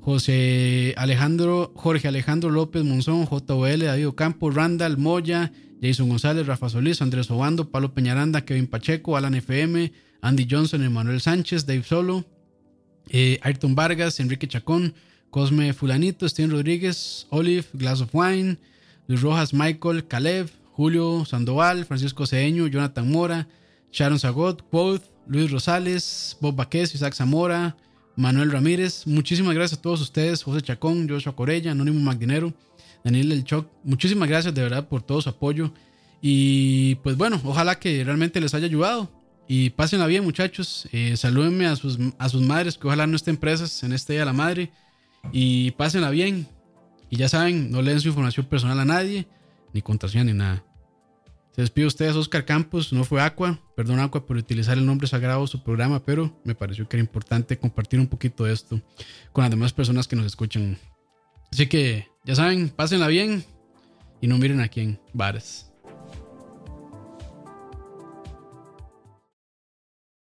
José Alejandro, Jorge Alejandro López Monzón, JOL, David Ocampo, Randall Moya, Jason González, Rafa Solís, Andrés Obando, Pablo Peñaranda, Kevin Pacheco, Alan FM, Andy Johnson, Emanuel Sánchez, Dave Solo, eh, Ayrton Vargas, Enrique Chacón, Cosme Fulanito, Steven Rodríguez, Olive, Glass of Wine, Luis Rojas, Michael, Caleb, Julio Sandoval, Francisco Cedeño, Jonathan Mora, Sharon Zagot, Quoth, Luis Rosales, Bob Baquez, Isaac Zamora, Manuel Ramírez. Muchísimas gracias a todos ustedes, José Chacón, Joshua Corella, Anónimo Magdinero, Daniel El Choc. Muchísimas gracias de verdad por todo su apoyo. Y pues bueno, ojalá que realmente les haya ayudado. Y pásenla bien, muchachos. Eh, salúdenme a sus, a sus madres, que ojalá no estén presas en este Día de la Madre. Y pásenla bien. Y ya saben, no leen su información personal a nadie, ni contraseña ni nada. Se despide ustedes, Oscar Campos. No fue Aqua. Perdón, Aqua, por utilizar el nombre sagrado de su programa, pero me pareció que era importante compartir un poquito de esto con las demás personas que nos escuchan. Así que, ya saben, pásenla bien y no miren aquí en bares.